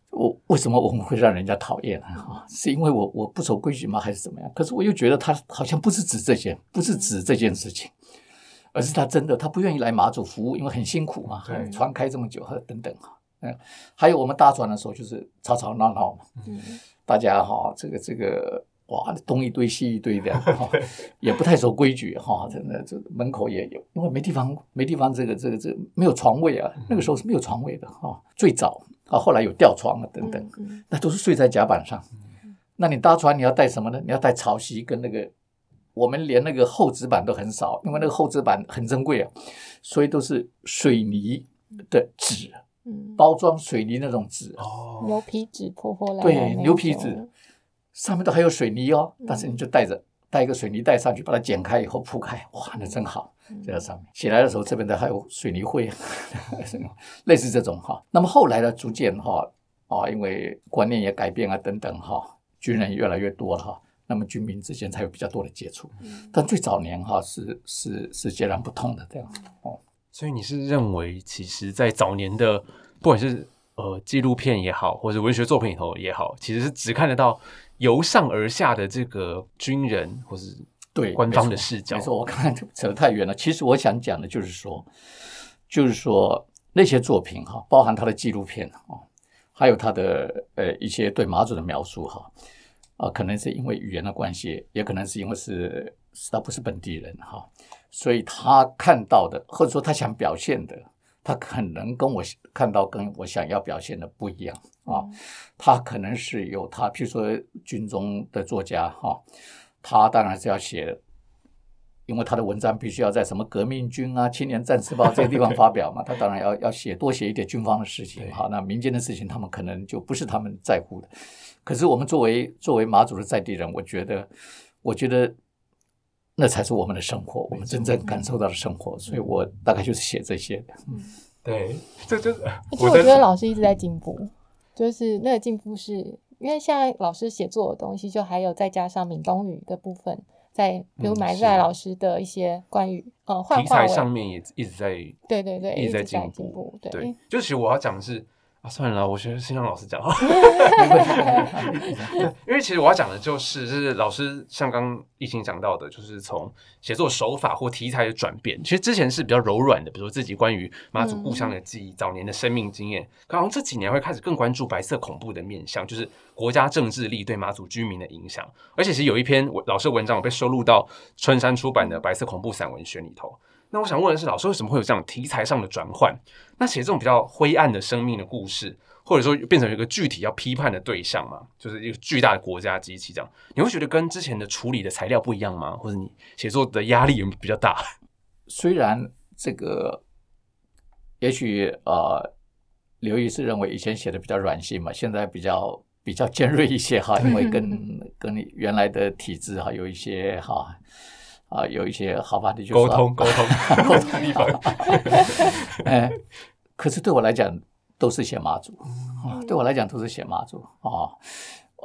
我为什么我们会让人家讨厌呢？啊，是因为我我不守规矩吗？还是怎么样？可是我又觉得他好像不是指这些，不是指这件事情，而是他真的他不愿意来马祖服务，因为很辛苦嘛对，船开这么久，等等哈。嗯，还有我们搭船的时候就是吵吵闹闹嘛，嗯大家哈、这个这个哇，东一堆西一堆的 哈、也不太守规矩哈、真的这门口也有，因为没地方没地方这个这个这个没有床位啊，那个时候是没有床位的哈、最早啊，后来有吊床啊等等，嗯那都是睡在甲板上。那你搭船你要带什么呢？你要带草席跟那个，我们连那个厚纸板都很少，因为那个厚纸板很珍贵啊，所以都是水泥的纸，嗯，包装水泥那种纸，哦，牛皮纸破破烂烂对，牛皮纸。上面都还有水泥哦，但是你就带着带一个水泥袋上去，把它剪开以后铺开，哇，那真好，嗯。在这上面。起来的时候，这边的还有水泥灰，类似这种哈。那么后来呢，逐渐哈啊，因为观念也改变啊等等哈，军人越来越多了哈，那么军民之间才有比较多的接触。嗯。但最早年哈是是是截然不同的这样哦，所以你是认为，其实，在早年的不管是呃纪录片也好，或者文学作品里头也好，其实是只看得到由上而下的这个军人或是对官方的视角没错，我刚才 扯得太远了。其实我想讲的就是说，就是说那些作品哈，包含他的纪录片哦，还有他的呃一些对马祖的描述哈，啊，可能是因为语言的关系，也可能是因为是是他不是本地人哈，所以他看到的或者说他想表现的，他可能跟我看到跟我想要表现的不一样啊。他可能是有他，譬如说军中的作家哈，他当然是要写，因为他的文章必须要在什么革命军啊、青年战士报 这些地方发表嘛，他当然要要写多写一点军方的事情。好，那民间的事情他们可能就不是他们在乎的。可是我们作为作为马祖的在地人，我觉得，我觉得那才是我们的生活，我们真正感受到的生活。所以我大概就是写这些的。对，这就是而且我觉得老师一直在进步，就是那个进步是因为现在老师写作的东西，就还有再加上闽东语的部分，在比如埋在老师的一些关于呃幻题材上面也一直在对对对，一直在进进步，对对，就其实我要讲的是啊，算了，我觉得先让老师讲。因为其实我要讲的就是，就是老师像刚刚疫情讲到的，就是从写作手法或题材的转变。其实之前是比较柔软的，比如说自己关于妈祖故乡的记忆、早年的生命经验。可好像这几年会开始更关注白色恐怖的面向，就是国家政治力对马祖居民的影响。而且其实有一篇我老师的文章，我被收录到春山出版的《白色恐怖散文选》里头。那我想问的是，老师为什么会有这样题材上的转换？那写这种比较灰暗的生命的故事，或者说变成一个具体要批判的对象嘛，就是一个巨大的国家机器这样，你会觉得跟之前的处理的材料不一样吗？或者你写作的压力有比较大？虽然这个，也许呃，刘毅是认为以前写的比较软性嘛，现在比较比较尖锐一些哈，因为跟跟你原来的体制哈有一些哈啊有一些好吧，你就 沟通沟通沟通地方，哎，可是对我来讲都是写妈祖啊，对我来讲都是写妈祖啊。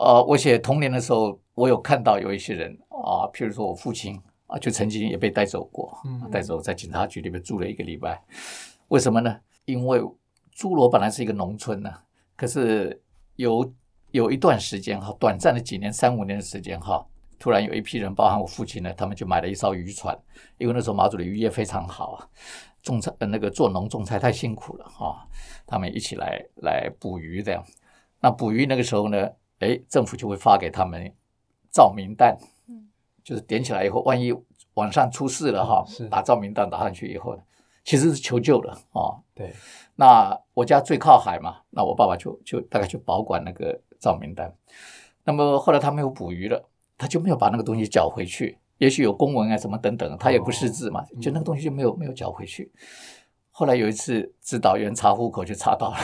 呃，我写童年的时候，我有看到有一些人啊，譬如说我父亲啊，就曾经也被带走过，带走在警察局里面住了一个礼拜。为什么呢？因为诸罗本来是一个农村呢，可是有有一段时间哈，短暂的几年三五年的时间哈，突然有一批人，包含我父亲呢，他们就买了一艘渔船，因为那时候马祖的渔业非常好啊，种菜呃那个做农种菜太辛苦了哈、他们一起来来捕鱼这样。那捕鱼那个时候呢，哎，政府就会发给他们照明弹，就是点起来以后，万一晚上出事了哈、是。打照明弹打上去以后呢，其实是求救的啊、对，那我家最靠海嘛，那我爸爸就就大概就保管那个照明弹。那么后来他们又捕鱼了，他就没有把那个东西缴回去。也许有公文啊什么等等，他也不识字嘛，就那个东西就没有没有缴回去。后来有一次，指导员查户口就查到了，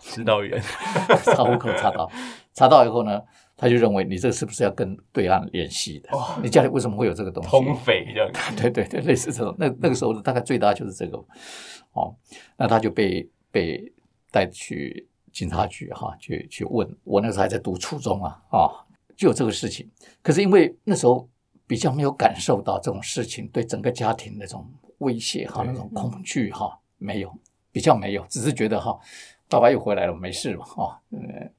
指导员 查户口查到，查到以后呢，他就认为你这个是不是要跟对岸联系的？你家里为什么会有这个东西？通匪这样，对对对，类似这种，那那个时候大概最大就是这个，哦，那他就被被带去警察局哈，去去问，我那时候还在读初中啊，啊，就有这个事情，可是因为那时候比较没有感受到这种事情对整个家庭那种威胁哈，那种恐惧哈，没有，比较没有，只是觉得哈，爸爸又回来了，没事嘛，哈、嗯。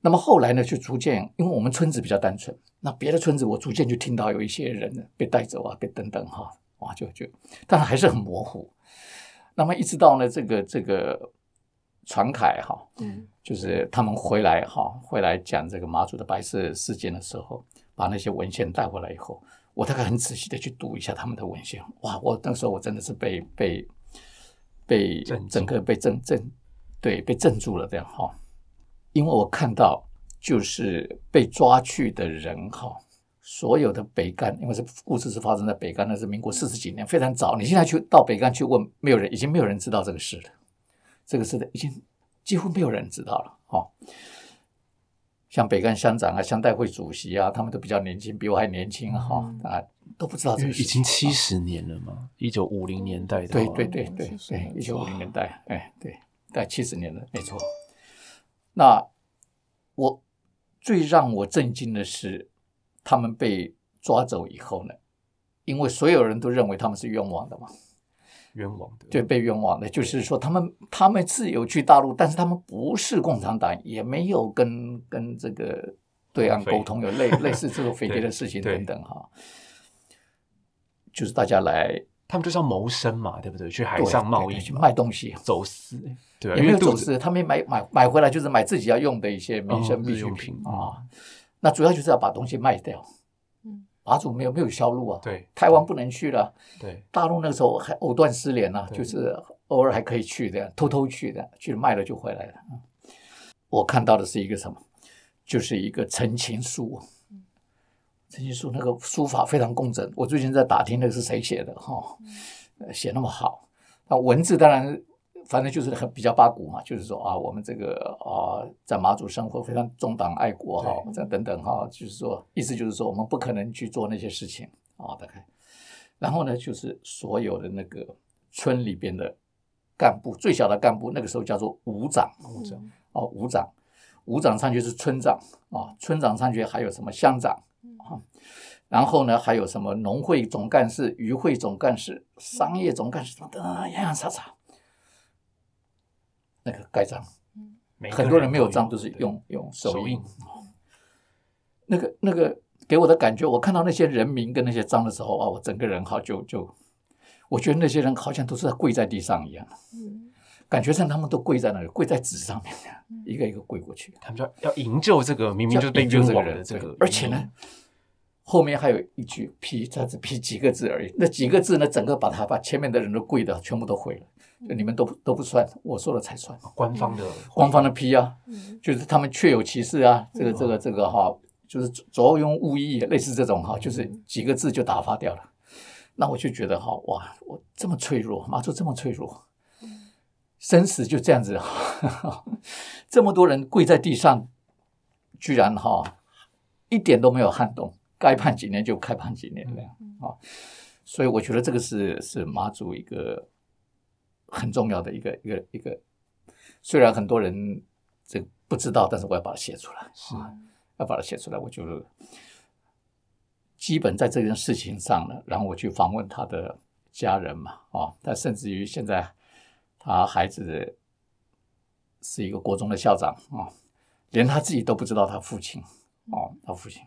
那么后来呢，就逐渐，因为我们村子比较单纯，那别的村子我逐渐就听到有一些人呢被带走啊，被等等哈，哇，就就，但是还是很模糊。那么一直到呢这个这个传凯哈，嗯就是他们回来哈，回来讲这个马祖的白色事件的时候，把那些文献带回来以后，我大概很仔细的去读一下他们的文献，哇，我那时候我真的是被被被整个被震震对被震住了这样哈，因为我看到就是被抓去的人哈。所有的北干，因为这故事是发生在北干，那是民国四十几年，非常早。你现在去到北干去问，没有人，已经没有人知道这个事了。这个事的已经几乎没有人知道了。哦，像北干乡长啊、乡代会主席啊，他们都比较年轻，比我还年轻哈、啊，都不知道这个事情。已经七十年了嘛，一九五零年代的对话对对对70对，年一九五零年代，哎，对，大概七十年了，没错。那我最让我震惊的是，他们被抓走以后呢，因为所有人都认为他们是冤枉的嘛，冤枉的，对，被冤枉的，就是说他们他们自由去大陆，但是他们不是共产党，也没有跟跟这个对岸沟通，有类 类似这个匪谍的事情等等哈。就是大家来他们就是要谋生嘛，对不对？去海上贸易去卖东西，走私，对啊，也没有因为走私，他们买买买回来就是买自己要用的一些民哦生必需品啊。那主要就是要把东西卖掉。嗯，马祖没有没有销路啊，对台湾不能去了。对大陆那个时候还藕断丝连呢、对就是偶尔还可以去的，偷偷去的，去卖了就回来了。嗯我看到的是一个什么？就是一个陈情书。陈情书那个书法非常工整，我最近在打听那个是谁写的哈、呃写那么好。那文字当然，反正就是很比较八股嘛，就是说啊，我们这个啊，在马祖生活非常忠党爱国哈，这等等哈，就是说意思就是说我们不可能去做那些事情啊，大概。然后呢，就是所有的那个村里边的干部，最小的干部，那个时候叫做伍长这样哦，伍长，伍长上去是村长啊，村长上去还有什么乡长啊，然后呢还有什么农会总干事、渔会总干事、商业总干事等等，洋洋洒洒。那个盖章，每个很多人没有章，都是用用手印。那个那个给我的感觉，我看到那些人名跟那些章的时候啊，我整个人好就就，我觉得那些人好像都是在跪在地上一样，嗯感觉上他们都跪在那里，跪在纸上面，一个一个跪过去。他们说要要营救这个明明就是被要营救冤这个人，对枉的这个，而且呢，，后面还有一句批，他只批几个字而已。那几个字呢，整个把他把前面的人都跪的全部都毁了。就你们都不都不算，我说了才算。官方的官方的批啊，嗯。就是他们确有其事啊，这个这个这个哈，就是左拥误意，类似这种哈，就是几个字就打发掉了。那我就觉得哈，哇，我这么脆弱，马祖这么脆弱，生死就这样子，这么多人跪在地上，居然哈一点都没有撼动，该判几年就开判几年这样啊。所以我觉得这个是是马祖一个很重要的一个一个一个，虽然很多人这不知道，但是我要把它写出来，是啊，要把它写出来。我就是基本在这件事情上呢，然后我去访问他的家人嘛，啊，他甚至于现在他孩子是一个国中的校长啊，连他自己都不知道他父亲哦，他父亲，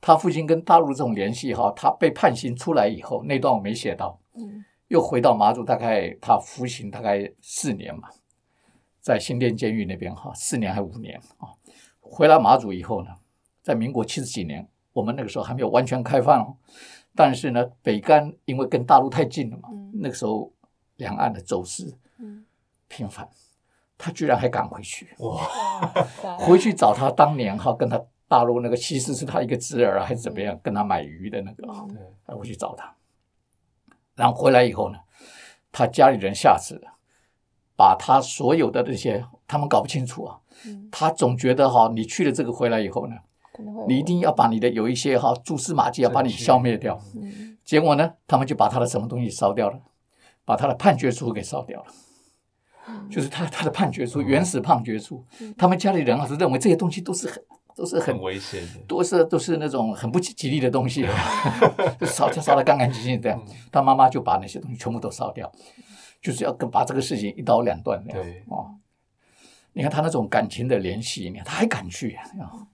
他父亲跟大陆这种联系哈，他被判刑出来以后，那段我没写到，嗯又回到马祖，大概他服刑大概四年嘛，在新店监狱那边哈，四年还五年啊。回来马祖以后呢，在民国七十几年，我们那个时候还没有完全开放哦，但是呢，北干因为跟大陆太近了嘛，嗯。那个时候两岸的走私嗯，频繁，他居然还敢回去，哇，回去找他当年哈跟他大陆那个其实是他一个侄儿啊还是怎么样，跟他买鱼的那个哈，嗯。对还回去找他。然后回来以后呢，他家里人下旨了，把他所有的这些，他们搞不清楚啊，嗯。他总觉得哈，你去了这个回来以后呢，你一定要把你的有一些哈蛛丝马迹要把你消灭掉。嗯。结果呢，他们就把他的什么东西烧掉了，把他的判决书给烧掉了。就是他他的判决书，原始判决书，他们家里人啊是认为这些东西都是很都是很很危险的，都是都是那种很不吉利的东西，就烧就烧的干干净净这样。他妈妈就把那些东西全部都烧掉，就是要跟把这个事情一刀两断那样。对哦，你看他那种感情的联系，你看他还敢去啊？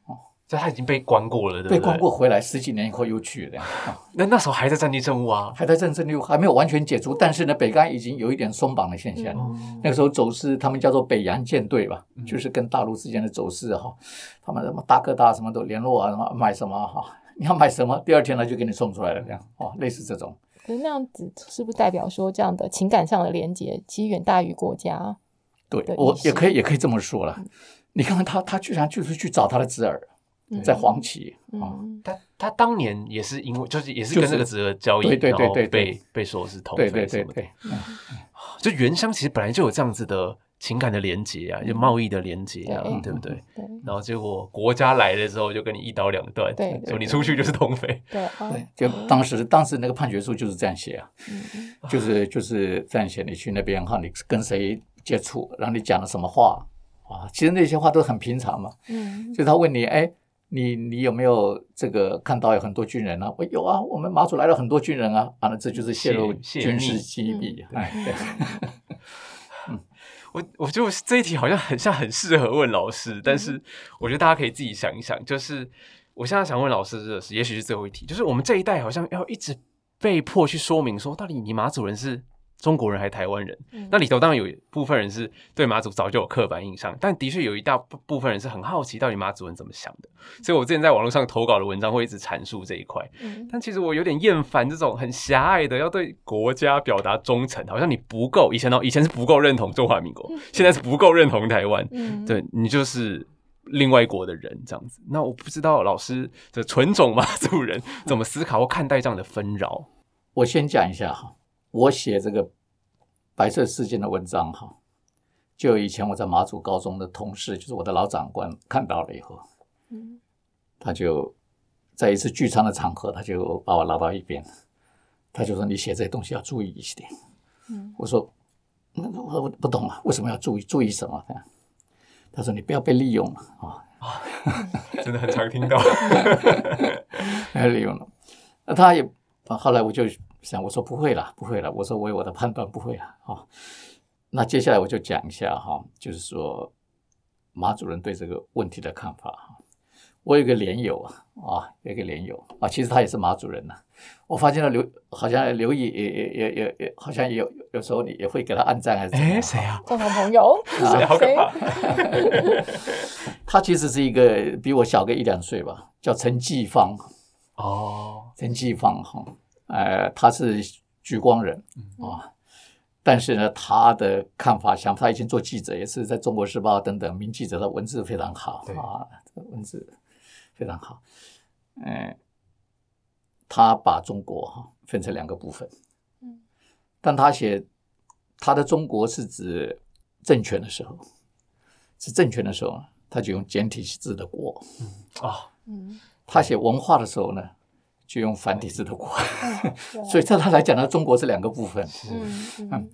哦所以他已经被关过了，对不对？被关过回来十几年以后又去了，哦那那时候还在战地政务啊，还在政治六还没有完全解除，但是呢，北干已经有一点松绑的现象了。嗯那个时候走私，他们叫做北洋舰队吧，就是跟大陆之间的走私哈，他们什么大哥大什么都联络啊，什么买什么哈，你要买什么，第二天呢就给你送出来了，这样哦，类似这种。可是那样子是不是代表说这样的情感上的连接其实远大于国家？对我也可以也可以这么说了。你看看他，他居然就是去找他的侄儿，嗯在黄旗啊，嗯他他当年也是因为就是也是跟这个侄儿交易，对对对被被说是同匪什么的。对对对，嗯就原乡其实本来就有这样子的情感的连接啊，就贸易的连接啊，对对不对？然后结果国家来了之后，就跟你一刀两断，对对说你出去就是通匪。对就当时当时那个判决书就是这样写啊，嗯 就是就是这样写，你去那边哈，你跟谁接触，然后你讲了什么话啊？其实那些话都很平常嘛。嗯就他问你，哎，你你有没有这个看到有很多军人啊？我有啊，我们马祖来了很多军人啊，啊，了这就是泄露泄军事机密。哎，对，我我觉得我这一题好像很像很适合问老师，但是我觉得大家可以自己想一想，就是我现在想问老师的是，也许是最后一题，就是我们这一代好像要一直被迫去说明说，到底你马祖人是中国人还是台湾人？嗯那里头当然有一部分人是对马祖早就有刻板印象，但的确有一大部部分人是很好奇到底马祖人怎么想的。所以我之前在网络上投稿的文章会一直阐述这一块。嗯但其实我有点厌烦这种很狭隘的要对国家表达忠诚，好像你不够以前哦，以前是不够认同中华民国，现在是不够认同台湾，嗯，对你就是另外一国的人这样子。那我不知道老师的纯种马祖人怎么思考或看待这样的纷扰。我先讲一下哈，我写这个白色事件的文章哈，就以前我在马祖高中的同事，就是我的老长官看到了以后，嗯他就在一次聚餐的场合，他就把我拉到一边，他就说：“你写这些东西要注意一点。”嗯我说：“那我我不懂啊，为什么要注意？注意什么？”他说：“你不要被利用了啊，真的很常听到，不要利用了。”那他也后来我就想，我说不会啦，不会啦，我说我有我的判断，不会啦。啊。那接下来我就讲一下哈，就是说马主任对这个问题的看法哈。我有一个连友啊，啊，有一个连友啊，其实他也是马主任呐、我发现了刘，好像刘毅也也也也也，好像也有有时候你也会给他按赞还是怎么样哎，谁啊？共同朋友，谁啊？好可怕！他其实是一个比我小个一两岁吧，叫陈继芳，哦，陈继芳哈，呃，他是举光人啊，但是呢，他的看法想法，他以前做记者，也是在中国时报等等名记者，他文字非常好啊，这个文字非常好，嗯、他把中国哈分成两个部分，嗯，但他写他的中国是指政权的时候，是政权的时候，他就用简体字的国。啊，嗯。他写文化的时候呢，就用繁体字的国，嗯 所以在他来讲呢，中国是两个部分。嗯嗯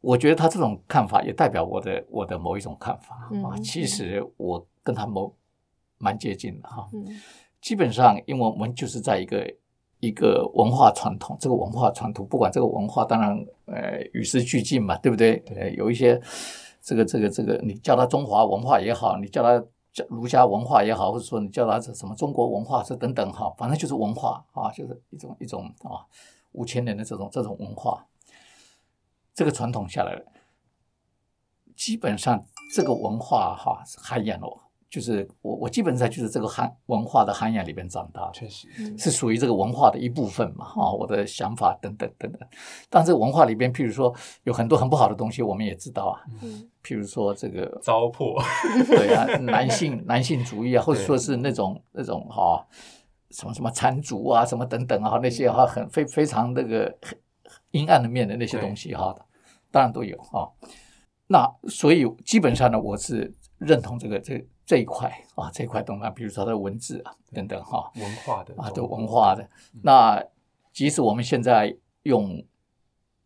我觉得他这种看法也代表我的我的某一种看法啊。嗯其实我跟他某蛮接近的哈。嗯基本上，因为我们就是在一个一个文化传统，这个文化传统，不管这个文化，当然呃与时俱进嘛，对不对？呃，有一些这个这个这个，你叫它中华文化也好，你叫它叫叫儒家文化也好，或者说你叫它是什么中国文化这等等哈，反正就是文化啊，就是一种一种啊五千年的这种这种文化，这个传统下来了，基本上这个文化哈涵养了，就是我我基本上就是这个汉文化的涵养里边长大的。确实，是属于这个文化的一部分嘛，啊，我的想法等等等等。但这个文化里边，譬如说有很多很不好的东西，我们也知道啊，嗯譬如说这个糟粕，对啊，男性男性主义啊，或者说是那种那种哈、什么什么缠足啊，什么等等啊，那些哈、很非非常那个阴暗的面的那些东西哈、当然都有啊。那所以基本上呢，我是认同这个这这一块啊这一块东西，比如说它的文字啊等等哈、文化的啊，中对文化的。那即使我们现在用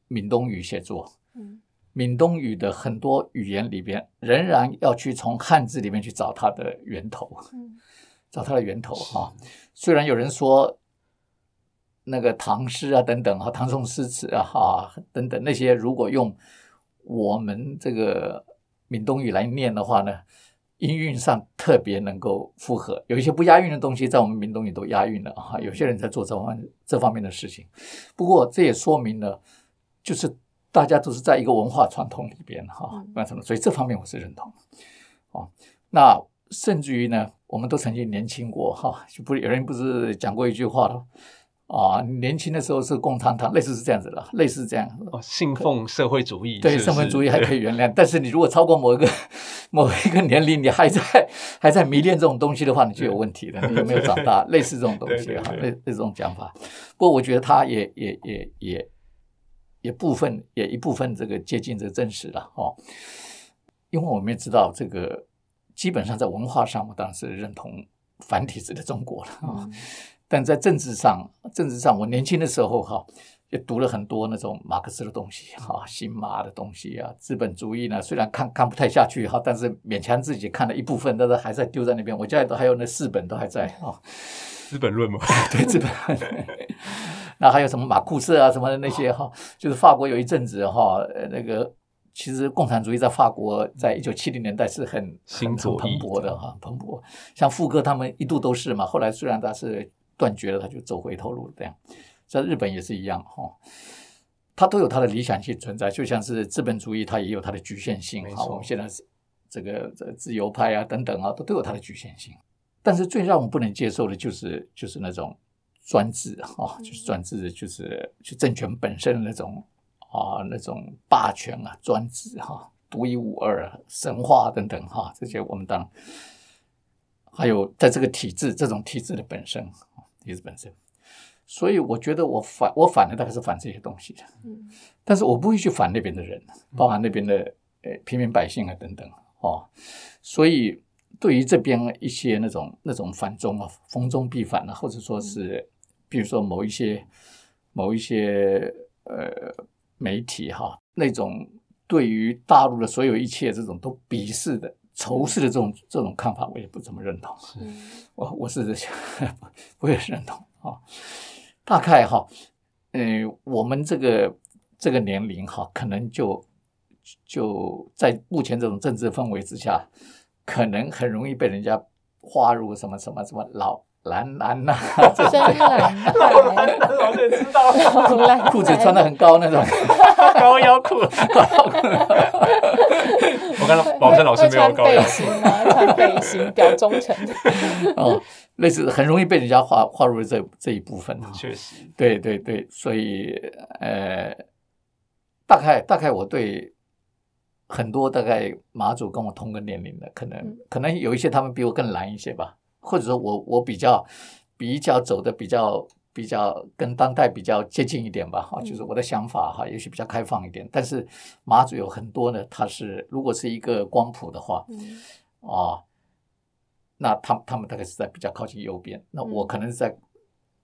闽东语写作，嗯。闽东语的很多语言里边，仍然要去从汉字里面去找它的源头，嗯。找它的源头哈。虽然有人说那个唐诗啊等等哈，唐宋诗词啊哈等等那些，如果用我们这个闽东语来念的话呢，音韵上特别能够符合。有一些不押韵的东西，在我们闽东语都押韵了哈。有些人在做这方面这方面的事情。不过这也说明了，就是大家都是在一个文化传统里边哈嗯，那什么，所以这方面我是认同。哦，那甚至于呢，我们都曾经年轻过哈，就不有人不是讲过一句话了啊，年轻的时候是共产党，类似是这样子的，类似这样。哦，信奉社会主义，对，社会主义还可以原谅，但是你如果超过某一个 某一个年龄，你还在 还在迷恋这种东西的话，你就有问题了。你有没有长大？类似这种东西哈，类类似这种讲法。不过我觉得他也也也也也部分也一部分这个接近这个真实了哦，因为我们也知道这个基本上在文化上，我当然是认同繁体字的中国了啊。嗯但在政治上，政治上，我年轻的时候哈，也读了很多那种马克思的东西 哈，新马的东西啊，资本主义呢，虽然看看不太下去哈，但是勉强自己看了一部分，但是还在丢在那边。我家里都还有那四本都还在啊，《资本论》嘛？对资本。那还有什么马库瑟啊，什么的那些哈，就是法国有一阵子哈，呃那个其实共产主义在法国在一九七零年代是很很蓬勃的哈，蓬勃。像傅哥他们一度都是嘛，后来虽然他是断绝了，他就走回头路这样。在日本也是一样哈，它都有它的理想性存在，就像是资本主义，它也有它的局限性哈。没错我们现在是这个这自由派啊等等啊，都都有它的局限性。但是最让我们不能接受的就是就是那种专制啊，就是专制，就是就政权本身的那种啊那种霸权啊、专制哈、独一无二啊、神话等等哈，这些我们当然还有在这个体制这种体制的本身，体制本身。所以我觉得我反我反的大概是反这些东西的，嗯但是我不会去反那边的人，包含那边的呃平民百姓啊等等哦。所以对于这边一些那种那种反中啊、逢中必反啊，或者说是比如说某一些某一些呃媒体哈，那种对于大陆的所有一切这种都鄙视的、仇视的这种这种看法，我也不怎么认同。嗯我我是 不也认同啊。大概哈，呃，我们这个这个年龄哈，可能就就在目前这种政治氛围之下，可能很容易被人家划入什么什么什么老蓝蓝呐、这深蓝蓝老师也知道 裤子穿的很高那种。高腰裤。我看到宝生老师没有会穿背高腰裤。穿背心表忠诚。哦，类似很容易被人家划划入这这一部分。确实，对对对，所以呃，大概大概我对很多大概马祖跟我同个年龄的，可能、嗯可能有一些他们比我更蓝一些吧，或者说我我比较比较走的比较比较跟当代比较接近一点吧，哈，就是我的想法哈，也许比较开放一点。但是马祖有很多呢，它是如果是一个光谱的话，嗯。啊，那他他们大概是在比较靠近右边，那我嗯。可能是在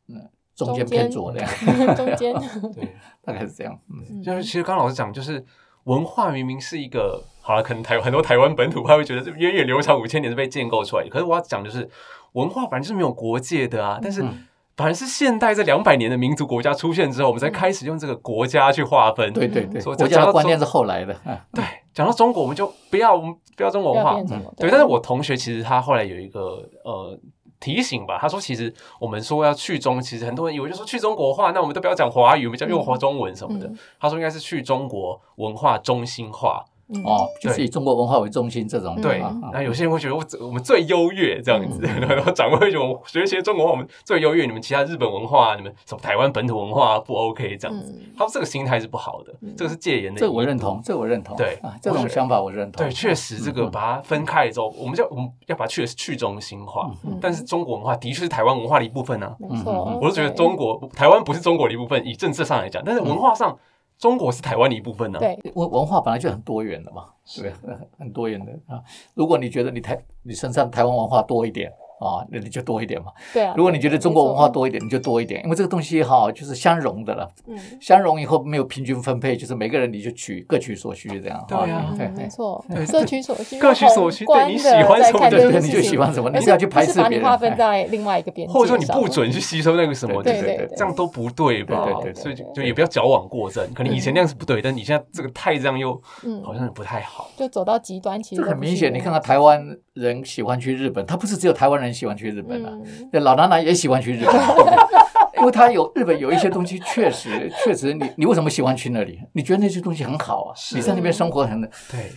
嗯中间中间偏左这样，中间，对，大概是这样。嗯，嗯。就是其实刚刚老师讲，就是文化明明是一个好了，可能台很多台湾本土派会觉得这源远流长五千年是被建构出来的，可是我要讲就是文化反正就是没有国界的啊，但是嗯反而是现代这两百年的民族国家出现之后，我们才开始用这个国家去划分。对对对，说国家的观念是后来的。啊对，讲到中国，我们就不要我们不要中国文化？对，但是我同学其实他后来有一个呃提醒吧，他说其实我们说要去中，其实很多人以为就说去中国化，那我们都不要讲华语，我们就用华中文什么的。嗯他说应该是去中国文化中心化。嗯哦，就是以中国文化为中心这种。对，那有些人会觉得我我们最优越这样子，嗯 然后长辈会觉得我学习中国文化我们最优越，你们其他日本文化、你们什么台湾本土文化不 OK 这样子。嗯他说这个心态是不好的，这个是戒严的。这个我认同，。这个我认同。对啊，这种想法我认同。对，确实，这个嗯把它分开之后，我们就我们要把它去去中心化。嗯但是中国文化的确是台湾文化的一部分呢、没错，嗯我是觉得中国台湾不是中国的一部分，以政治上来讲，但是文化上，中国是台湾的一部分呢、对。文文化本来就很多元的嘛，对，很很多元的。啊。如果你觉得你台你身上台湾文化多一点啊，那你就多一点嘛。对啊。如果你觉得中国文化，多一点，你就多一点，因为这个东西哈就是相融的了。嗯，相融以后没有平均分配，就是每个人你就取各取所需这样。对啊没错对，各取所需，各取所需对你喜欢什么对对，你就喜欢什么，你而不要去排斥别人。你划分哎在另外一个边界或者说你不准去吸收那个什么，对对对这样都不对吧？对对所以就就也不要矫枉过正。可能以前那样是不对，但你现在这个太这样又嗯好像不太好。就走到极端，其实这很明显，你看看台湾人喜欢去日本，他不是只有台湾人喜欢去日本啊，嗯。对老奶奶也喜欢去日本，因为他有日本有一些东西，确实确实你你为什么喜欢去那里？你觉得那些东西很好啊，你在那边生活很，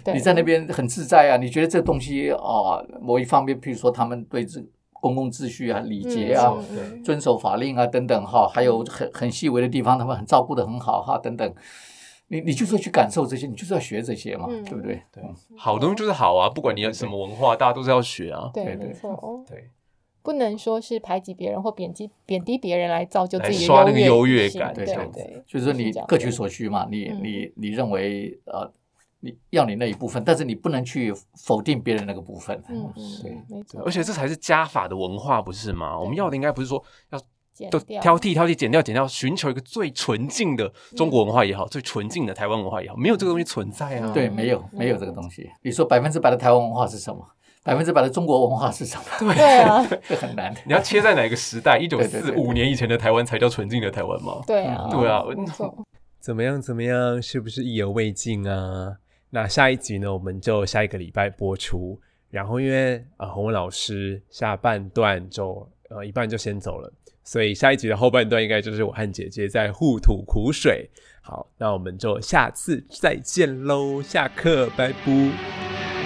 对，你在那边很自在啊，你觉得这东西啊、某一方面，譬如说他们对这公共秩序啊、礼节啊、遵守法令啊等等哈，还有很很细微的地方，他们很照顾的很好哈等等。你你就是要去感受这些，你就是要学这些嘛，嗯。对不对？对。好东西就是好啊，不管你有什么文化，大家都是要学啊。对，没错，对，不能说是排挤别人或贬低贬低别人来造就自己的刷那个优优越感性对对，就是说你各取所需嘛，你嗯。你你认为呃，你要你那一部分，但是你不能去否定别人那个部分。嗯嗯，对。嗯没错，而且这才是加法的文化，不是吗？我们要的应该不是说要都挑剔挑剔，剪掉剪掉，寻求一个最纯净的中国文化也好，最纯净的台湾文化也好，没有这个东西存在啊。对，没有没有这个东西。比如说百分之百的台湾文化是什么？百分之百的中国文化是什么？对啊，这很难。你要切在哪个时代？一九对对对四五年以前的台湾才叫纯净的台湾吗？对啊，对啊。怎么样？怎么样？是不是意犹未尽啊？那下一集呢？我们就下一个礼拜播出。然后因为呃洪文老师下半段就呃一半就先走了，所以下一集的后半段应该就是我和姐姐在互吐苦水。好，那我们就下次再见喽，下课，拜拜。